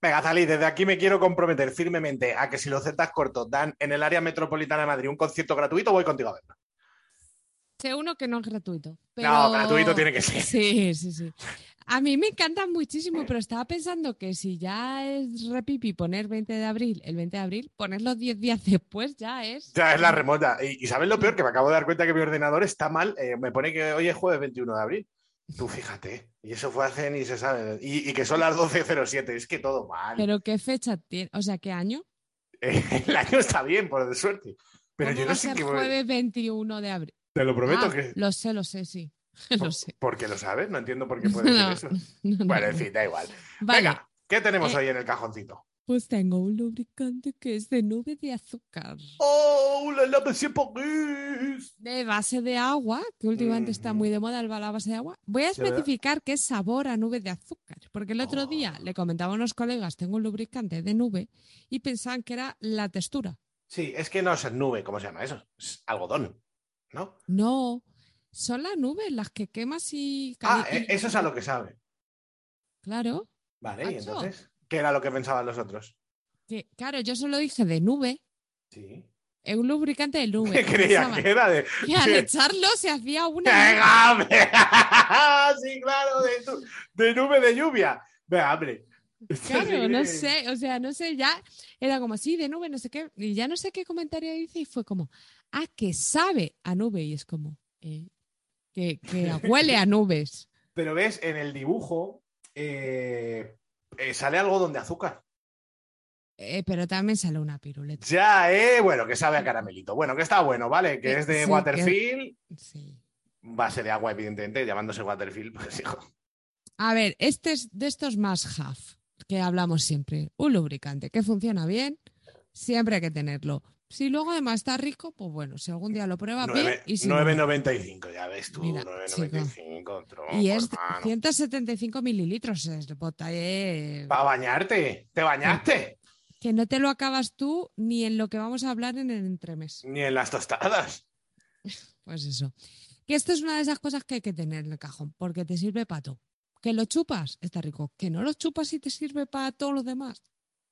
Venga, Zalí, desde aquí me quiero comprometer firmemente a que si los Celtas Cortos dan en el área metropolitana de Madrid un concierto gratuito, voy contigo a verlo. Sé uno que no es gratuito. Pero... No, gratuito tiene que ser. Sí, sí, sí. A mí me encantan muchísimo, pero estaba pensando que si ya es repipi poner 20 de abril, el 20 de abril, ponerlo 10 días después ya es. Ya es la remota. Y, y ¿sabes lo peor? Que me acabo de dar cuenta que mi ordenador está mal. Eh, me pone que hoy es jueves 21 de abril. Tú fíjate. Y eso fue hace ni se sabe. Y, y que son las 12.07. Es que todo mal. Pero ¿qué fecha tiene? O sea, ¿qué año? Eh, el año está bien, por suerte. Pero ¿Cómo yo no sé qué. jueves 21 de abril. Te lo prometo Ah, que. Lo sé, lo sé, sí. lo sé. ¿Por qué lo sabes? No entiendo por qué puedes decir No, eso. no, no, Bueno, en no. fin, da igual. Vale, Venga, ¿qué tenemos Eh, hoy en el cajoncito? pues tengo un lubricante que es de nube de azúcar. ¡Oh, la la Paris! De base de agua, que últimamente está muy de moda el la base de agua. Voy a especificar qué es sabor a nube de azúcar, porque el otro día Oh. le comentaba a unos colegas, tengo un lubricante de nube, y pensaban que era la textura. Sí, es que no es nube, ¿cómo se llama eso? Es algodón, ¿no? No, son las nubes las que quemas y Ah, y- eso es a lo que sabe. Claro. Vale, y entonces, ¿qué era lo que pensaban los otros? Que, claro, yo solo dije de nube, Sí. eh, un lubricante de nube. ¿Qué creía que era de.? que al Sí. echarlo se hacía una. ¡Venga, sí, claro, de, tu- de nube de lluvia. Venga, hombre. Claro, no sé, o sea, no sé, ya era como así de nube, no sé qué, y ya no sé qué comentario hice y fue como, ah, que sabe a nube, y es como, eh, que, que huele a nubes. Pero ves, en el dibujo eh, eh, sale algodón de azúcar. Eh, pero también sale una piruleta. Ya, eh, bueno, que sabe a caramelito. Bueno, que está bueno, ¿vale? Que es de sí, Waterfield, Sí. base de agua, evidentemente, llamándose Waterfield, pues hijo. A ver, este es de estos más half que hablamos siempre. Un lubricante que funciona bien, siempre hay que tenerlo. Si luego además está rico, pues bueno, si algún día lo prueba bien Nueve- y si no, 9,95, ya ves tú, Mira, 9,95. tronco, Y es hermano. 175 mililitros, es de bota, eh, Para bañarte, ¿te bañaste? que no te lo acabas tú ni en lo que vamos a hablar en el entremés. Ni en las tostadas. Pues eso. Que esto es una de esas cosas que hay que tener en el cajón, porque te sirve para todo. Que lo chupas, está rico. Que no lo chupas y te sirve para todo lo demás,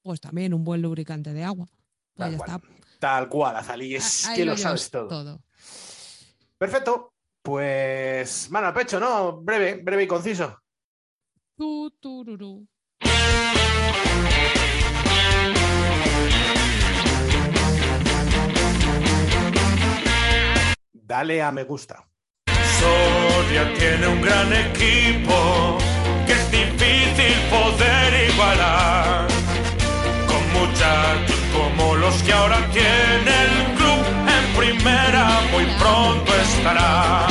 pues también un buen lubricante de agua. Pues ya está. Tal cual, Azalí, es Ah, Ahí que lo llevas sabes todo. Perfecto. Pues mano al pecho, ¿no? Breve, breve y conciso. Tu, tururú. Dale a me gusta. Soria tiene un gran equipo que es difícil poder igualar. Con muchachos como los que ahora tiene el club en primera, muy pronto estará.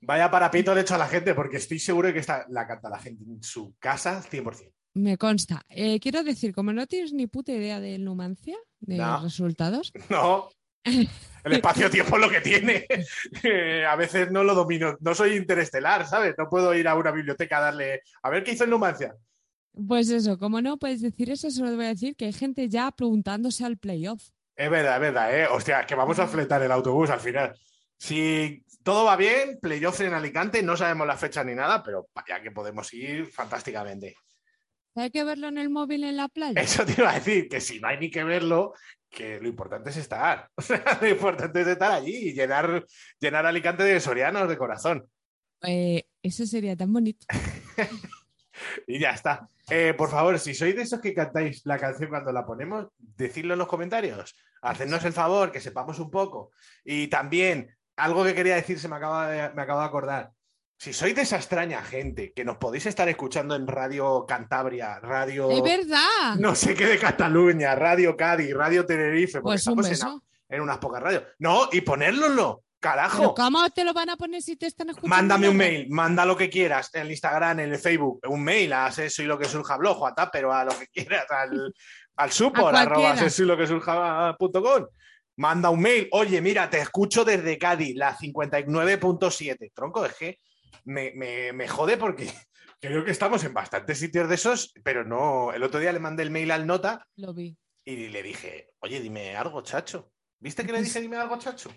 Vaya parapito le hecho a la gente, porque estoy seguro de que esta la canta la gente en su casa 100%. Me consta. Eh, quiero decir, como no tienes ni puta idea de Numancia, de No. los resultados, No. El espacio-tiempo es lo que tiene. Eh, a veces no lo domino. No soy interestelar, ¿sabes? No puedo ir a una biblioteca a darle. A ver qué hizo en Numancia. Pues eso, como no puedes decir eso, solo te voy a decir que hay gente ya preguntándose al playoff. Es verdad, es verdad, ¿eh? Hostia, que vamos a fletar el autobús al final. Si todo va bien, playoff en Alicante, no sabemos la fecha ni nada, pero ya que podemos ir fantásticamente. ¿Hay que verlo en el móvil en la playa? Eso te iba a decir, que si no hay ni que verlo, que lo importante es estar. O sea, lo importante es estar allí y llenar, llenar Alicante de sorianos de corazón. Eh, eso sería tan bonito. Y ya está. Eh, por favor, si sois de esos que cantáis la canción cuando la ponemos, decidlo en los comentarios. Hacednos el favor, que sepamos un poco. Y también, algo que quería decir, se me acaba de, me acabo de acordar. Si sois de esa extraña gente que nos podéis estar escuchando en Radio Cantabria, Radio ¡Es verdad! no sé qué de Cataluña, Radio Cádiz, Radio Tenerife, porque pues un estamos en, beso. en unas pocas radios. No, y ponérnoslo, ¿Pero carajo. cómo te lo van a poner si te están escuchando? Mándame un mail, manda lo que quieras, en el Instagram, en el Facebook, un mail a soy lo que surja blog, a pero a lo que quieras, al, al support, A arroba soy lo que surja punto com. Manda un mail, oye, mira, te escucho desde Cádiz, la 59.7. Tronco, es que me, me- me jode porque creo que estamos en bastantes sitios de esos, pero no. El otro día le mandé el mail al nota Lo vi. y le dije, oye, dime algo, chacho. ¿Viste que le dije, dime algo, chacho?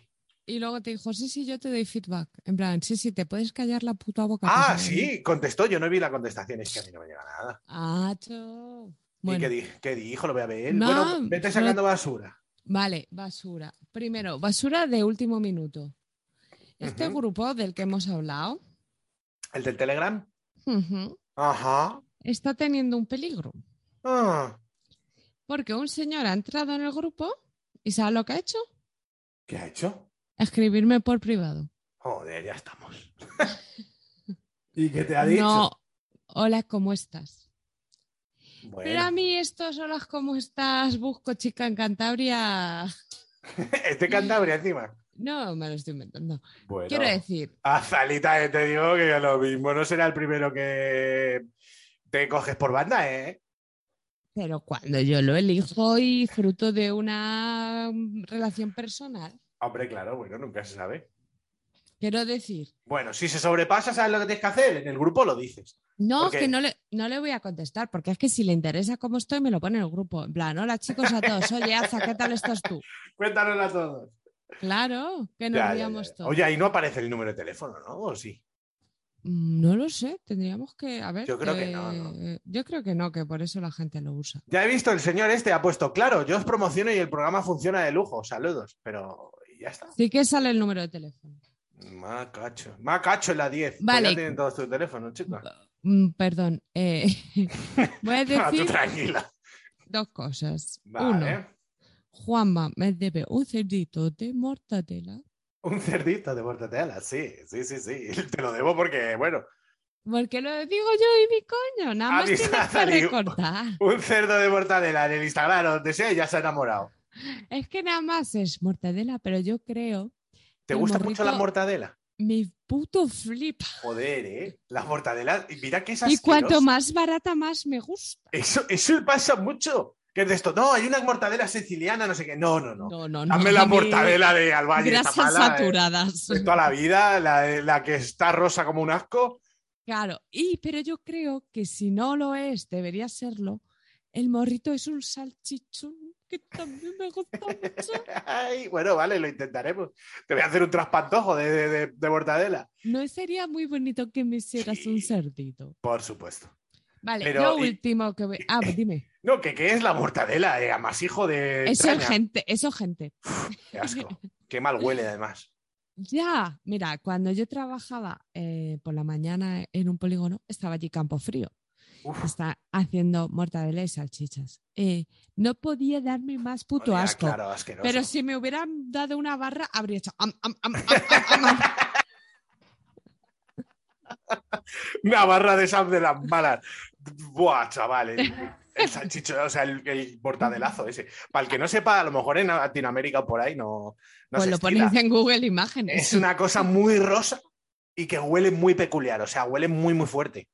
Y luego te dijo, sí, sí, yo te doy feedback. En plan, sí, sí, te puedes callar la puta boca. Ah, pues, sí, contestó. Yo no vi la contestación, es que a mí no me llega nada. Ah, cho. ¿Y Bueno, qué, di- qué dijo? Lo voy a ver. No, bueno, vete sacando basura. vale, basura. Primero, basura de último minuto. Este grupo del que hemos hablado ¿El del Telegram? Ajá. está teniendo un peligro. Ah, Porque un señor ha entrado en el grupo y ¿sabe lo que ha hecho? ¿Qué ha hecho? Escribirme por privado. Joder, ya estamos. ¿Y qué te ha dicho? No, hola, ¿cómo estás? Bueno, Pero a mí estos hola, ¿cómo estás? Busco chica en Cantabria. este Cantabria encima. No, me lo estoy inventando. Bueno. Quiero decir, Azalita, eh, te digo que lo mismo no será el primero que te coges por banda, ¿eh? pero cuando yo lo elijo y fruto de una relación personal, Hombre, claro, bueno, nunca se sabe. quiero decir, Bueno, si se sobrepasa, ¿sabes lo que tienes que hacer? En el grupo lo dices. no, que no le, no le voy a contestar, porque es que si le interesa cómo estoy, me lo pone en el grupo. En plan, hola chicos a todos, oye, Aza, ¿qué tal estás tú? Cuéntanos a todos. Claro, que nos ya. todos. Oye, ahí no aparece el número de teléfono, ¿no? ¿O sí? Mm, No lo sé, tendríamos que. A ver. Yo creo que no, ¿no? eh, Yo creo que no, que por eso la gente lo usa. Ya he visto, el señor este ha puesto, claro, yo os promociono y el programa funciona de lujo, saludos, pero ya está. Sí que sale el número de teléfono. Macacho. Macacho en la 10. Pues Vale. ya tienen todos tus teléfonos, chicos. Mm, perdón. eh, voy a Ah, tú decir tranquila. dos cosas. Vale. Uno, Juanma me debe un cerdito de mortadela. Un cerdito de mortadela, sí, sí, sí, sí. Te lo debo porque, bueno, Porque lo digo yo y mi coño. Nada más tienes que salido. recordar. un cerdo de mortadela en el Instagram o donde sea ya se ha enamorado. Es que nada más es mortadela, pero yo creo. ¿Te gusta mucho la mortadela? Mi puto flip. Joder, ¿eh? La mortadela, mira que es Y cuanto asquerosa. más barata, más me gusta. Eso, eso pasa mucho. Que es de esto, no, hay una mortadela siciliana, no sé qué. No, no, no. No, no, no. Dame la mortadela de esta Grasas mala, eh, saturadas. de toda la vida, la, la que está rosa como un asco. Claro, y pero yo creo que si no lo es, debería serlo. El morrito es un salchichón que también me gusta mucho. Ay, bueno, vale, lo intentaremos. Te voy a hacer un traspantojo de, de, de- de mortadela. ¿No sería muy bonito que me hicieras un cerdito? Por supuesto. Vale, Pero, y- último que voy. Ah, dime. No, que qué es la mortadela, eh, amasijo de. Eso entraña. gente, eso gente. Qué asco. Qué mal huele, además. Ya, mira, cuando yo trabajaba eh, por la mañana en un polígono, estaba allí Campo Frío. Uf, Está haciendo mortadela y salchichas. Eh, no podía darme más puto asco. Claro. Pero si me hubieran dado una barra, habría hecho. am, am, am. Una barra de esas de las malas. Buah, chaval. El, el salchicho, o sea, el, el mortadelazo ese. Para el que no sepa, a lo mejor en Latinoamérica o por ahí no, no pues se lo estila. ponéis en Google Imágenes. Es una cosa muy rosa y que huele muy peculiar. O sea, huele muy, muy fuerte.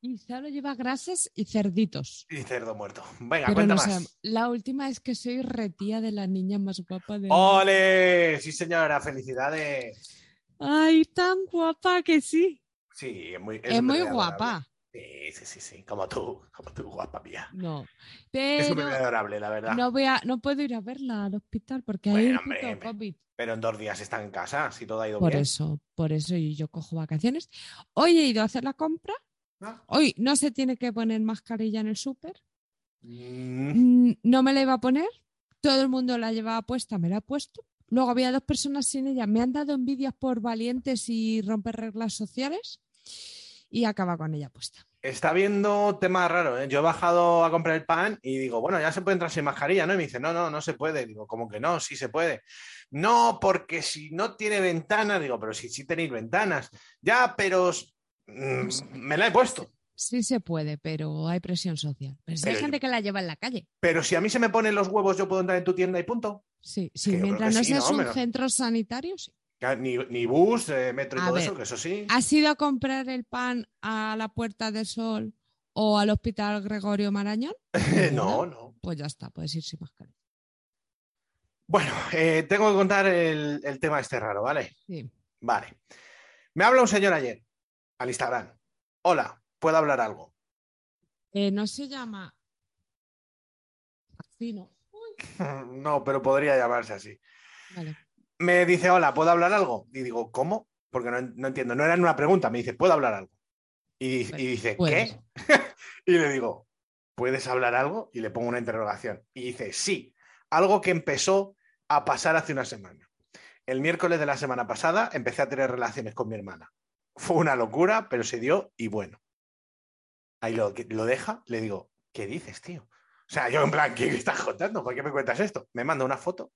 Y solo lleva grasas y cerditos. Y cerdo muerto. Venga, Pero cuenta no más. la última es que soy retía de la niña más guapa de. ¡Ole! Sí, señora, felicidades. ¡Ay, tan guapa que sí! Sí, es muy, Es, muy guapa. Sí, sí, sí, sí. Como tú, como tú, guapa mía. No. Es un Pero bebé adorable, la verdad. no, voy a, no puedo ir a verla al hospital porque hay Bueno, el hombre, puto hombre. COVID. Pero en dos días está en casa, si todo ha ido Por bien. eso, por eso y yo cojo vacaciones. Hoy he ido a hacer la compra. Hoy no se tiene que poner mascarilla en el súper. Mm, Mm, No me la iba a poner. Todo el mundo la llevaba puesta, me la he puesto. Luego había dos personas sin ella. Me han dado envidias por valientes y romper reglas sociales. Y acaba con ella puesta. Está viendo temas raros. ¿eh? Yo he bajado a comprar el pan y digo, bueno, ya se puede entrar sin mascarilla, ¿no? Y me dice, no, no, no se puede. Digo, ¿cómo que no? Sí se puede. No, porque si no tiene ventanas, digo, pero si sí tenéis ventanas. Ya, pero me la he puesto. Sí se puede, pero hay presión social. Pero si hay gente que la lleva en la calle. Pero si a mí se me ponen los huevos, yo puedo entrar en tu tienda y punto. Sí, sí que mientras no sí, seas ¿no? un centro sanitario, sí. Ni, ni bus, eh, metro y A todo ver, eso, que eso sí. ¿Has ido a comprar el pan a la Puerta del Sol o al Hospital Gregorio Marañón? no, no. Pues ya está, puedes ir sin mascarilla. Bueno, eh, tengo que contar el, el tema este raro, ¿vale? Sí. Vale. Me habla un señor ayer al Instagram. Hola, ¿puedo hablar algo? Eh, no se llama así, ¿no? No, pero podría llamarse así. Vale. Me dice, hola, ¿puedo hablar algo? Y digo, ¿cómo? Porque no, no entiendo. No era una pregunta, me dice, ¿puedo hablar algo? Y, y dice, puedes. ¿qué? y le digo, ¿puedes hablar algo? Y le pongo una interrogación. Y dice, sí, algo que empezó a pasar hace una semana. El miércoles de la semana pasada empecé a tener relaciones con mi hermana. Fue una locura, pero se dio y bueno. Ahí lo, lo deja, le digo, ¿qué dices, tío? O sea, yo en plan, ¿qué me estás contando? ¿Por qué me cuentas esto? Me manda una foto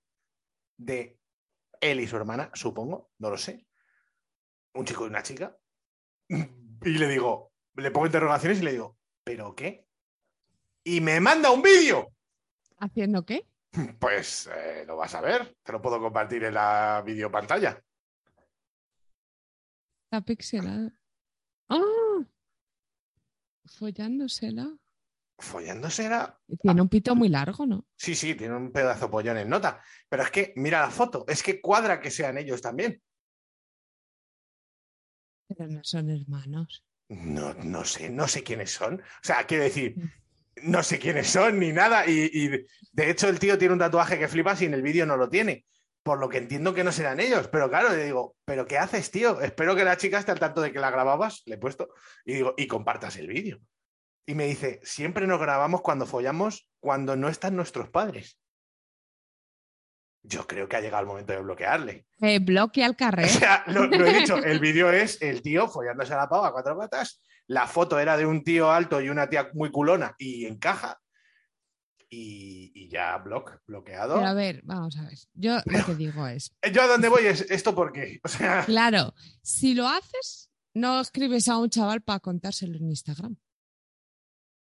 de él y su hermana, supongo, no lo sé. Un chico y una chica. Y le digo, le pongo interrogaciones y le digo, ¿pero qué? Y me manda un vídeo. ¿Haciendo qué? Pues eh, lo vas a ver, te lo puedo compartir en la videopantalla. Está pixelado. ¡Ah! Follándosela. Follándose era. Y Tiene un pito muy largo, ¿no? Sí, sí, tiene un pedazo pollón en nota. Pero es que, mira la foto, es que cuadra que sean ellos también. Pero no son hermanos. No, no sé, no sé quiénes son. O sea, quiero decir, no sé quiénes son ni nada. Y, y, de hecho, el tío tiene un tatuaje que flipas y en el vídeo no lo tiene. Por lo que entiendo que no serán ellos. Pero claro, le digo, ¿pero qué haces, tío? Espero que la chica esté al tanto de que la grababas, le he puesto, y digo, y compartas el vídeo. Y me dice, siempre nos grabamos cuando follamos, cuando no están nuestros padres. Yo creo que ha llegado el momento de bloquearle. Eh, bloque al O carrer. sea, lo, lo he dicho, el vídeo es el tío follándose a la pava a cuatro patas. La foto era de un tío alto y una tía muy culona y encaja. Y, y ya block, bloqueado. Pero a ver, vamos a ver. Yo lo que digo es, Yo a dónde voy es esto porque, o sea, claro, si lo haces, no escribes a un chaval para contárselo en Instagram.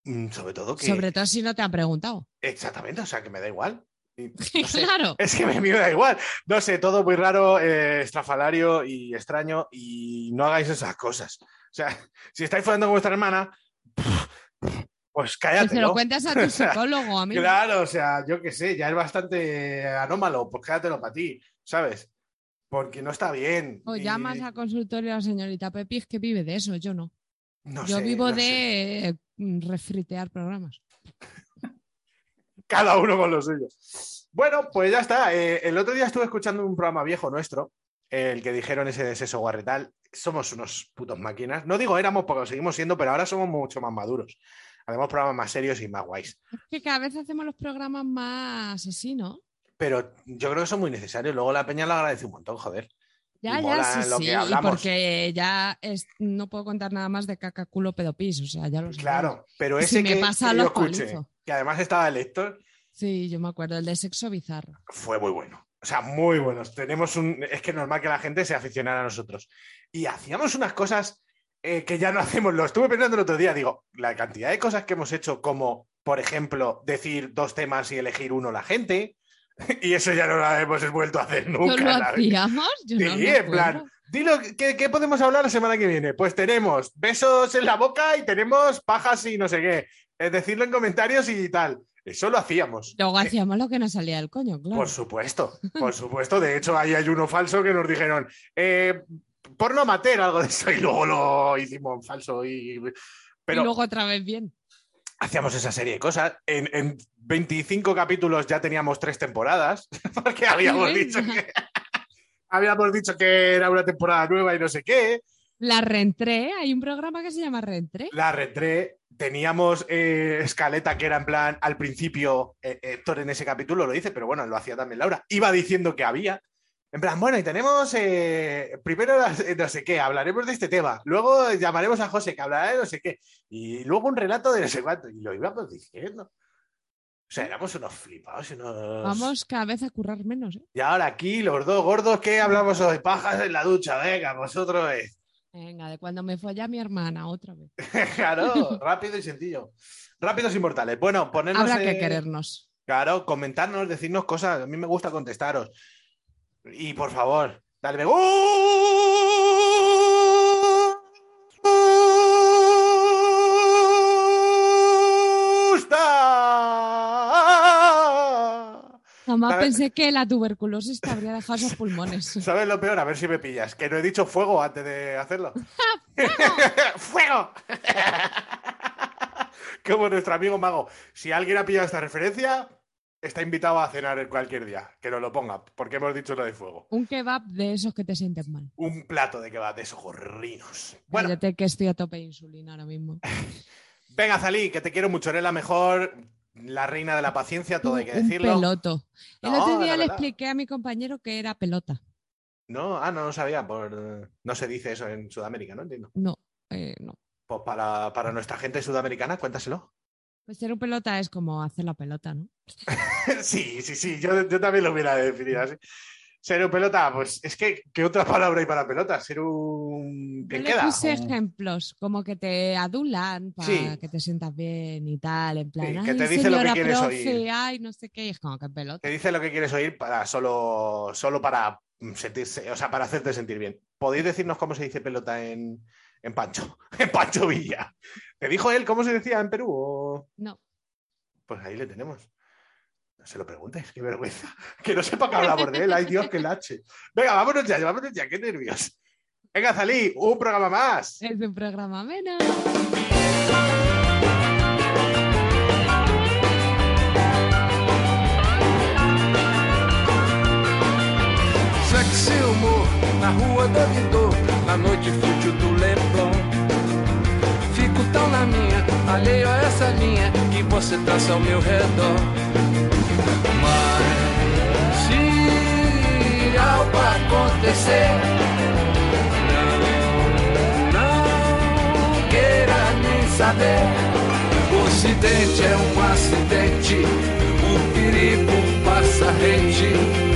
mm, sobre todo que... Sobre todo si no te han preguntado. Exactamente, o sea, que me da igual. Y, no sé, claro. Es que me, me da igual. No sé, todo muy raro, eh, estrafalario y extraño y no hagáis esas cosas. O sea, si estáis follando con vuestra hermana, pues Que se lo cállate. cuentas a tu psicólogo, amigo. Claro, o sea, yo qué sé, ya es bastante anómalo, pues quédatelo para ti, ¿sabes? Porque no está bien. O Y- llamas al consultorio a la señorita Pepi, es que vive de eso, yo no. no yo sé, vivo no sé. de eh, mm, refritear programas. Cada uno con los suyos. Bueno, pues ya está. Eh, el otro día estuve escuchando un programa viejo nuestro, el que dijeron ese de Seso Guarretal. Somos unos putos máquinas. No digo éramos porque lo seguimos siendo, pero ahora somos mucho más maduros. Hacemos programas más serios y más guays. Es que cada vez hacemos los programas más así, ¿no? Pero yo creo que son muy necesarios. Luego la peña lo agradece un montón, joder. Ya, Y ya, sí, lo sí. que y porque ya es- no puedo contar nada más de caca, culo, pedopis. O sea, ya lo sé. Claro, pero ese si me que, pasa, que lo escuché, que además estaba el Héctor, Sí, yo me acuerdo, el de sexo bizarro. fue muy bueno. O sea, muy buenos. Tenemos un. Es que es normal que la gente se aficionara a nosotros. Y hacíamos unas cosas eh, que ya no hacemos. Lo estuve pensando el otro día. Digo, la cantidad de cosas que hemos hecho, como, por ejemplo, decir dos temas y elegir uno la gente. Y eso ya no lo hemos vuelto a hacer nunca. ¿No lo hacíamos? Yo Sí, no me en plan, dilo, ¿qué, qué podemos hablar la semana que viene? Pues tenemos besos en la boca y tenemos pajas y no sé qué. Es decirlo en comentarios y tal. Eso lo hacíamos. Luego Eh, hacíamos lo que nos salía del coño, claro. Por supuesto, por supuesto. De hecho, ahí hay uno falso que nos dijeron, eh, porno amateur, algo de eso, y luego lo hicimos falso. Y... Pero Y luego otra vez bien. hacíamos esa serie de cosas. En, en 25 capítulos ya teníamos tres temporadas, porque habíamos dicho que... Habíamos dicho que era una temporada nueva y no sé qué. La reentré, hay un programa que se llama Reentré. La retré. Teníamos eh, escaleta que era en plan, al principio, eh, Héctor en ese capítulo lo dice, pero bueno, lo hacía también Laura. Iba diciendo que había. En plan, bueno, y tenemos, eh, primero eh, no sé qué, hablaremos de este tema. Luego llamaremos a José que hablará de no sé qué. Y luego un relato de no sé cuánto. Y lo íbamos diciendo. O sea, éramos unos flipados unos... Vamos cada vez a currar menos, ¿eh? Y ahora aquí, los dos gordos, que hablamos hoy? Pajas en la ducha, venga, vosotros es. Venga, de cuando me folla mi hermana, otra vez. Claro, rápido y sencillo. Rápidos y mortales. Bueno, ponernos. Habrá que querernos. Claro, comentarnos, decirnos cosas. A mí me gusta contestaros. Y por favor, dale me gusta. Jamás pensé que la tuberculosis te habría dejado esos pulmones. ¿Sabes lo peor? A ver si me pillas. Que no he dicho fuego antes de hacerlo. ¡Fuego! Como nuestro amigo Mago. Si alguien ha pillado esta referencia, está invitado a cenar cualquier día. Que nos lo ponga, porque hemos dicho lo de fuego. Un kebab de esos que te sienten mal. Un plato de kebab de esos gorrinos. Bueno, Cállate que estoy a tope de insulina ahora mismo. venga, Zalí, que te quiero mucho. Eres la mejor, la reina de la paciencia, todo hay que Un decirlo. peloto. El No, otro día le verdad. expliqué a mi compañero que era pelota. No, ah, no, no sabía. Por... No se dice eso en Sudamérica, no entiendo. No, eh, no. Pues para, para nuestra gente sudamericana, cuéntaselo. Pues ser un pelota es como hacer la pelota, ¿no? Sí, sí, sí, yo, yo también lo hubiera definido así. Ser un pelota, pues es que, ¿qué otra palabra hay para pelota? Ser un. Yo ¿Qué le queda? puse Un- ejemplos, como que te adulan para Sí. que te sientas bien y tal, en plan, Sí, que te dice lo que quieres profe, oír. ay, no sé qué, es como que pelota. Te dice lo que quieres oír para solo, solo para sentirse, o sea, para hacerte sentir bien. ¿Podéis decirnos cómo se dice pelota en, en Pancho? En Pancho Villa. ¿Te dijo él cómo se decía en Perú? o- No. Pues ahí le tenemos. No se lo preguntes, qué vergüenza. Que no sepa que hablamos de él. Ay, Dios, que lache. Venga, vámonos ya, vámonos ya, qué nervios. Venga, Zalí, un programa más. Es un programa menos. rua da Vidor, na noite fútil do Tão na minha, alheio a essa linha que você traça ao meu redor. Mas se algo acontecer, não, não queira nem saber. O acidente é um acidente, o perigo passa rente.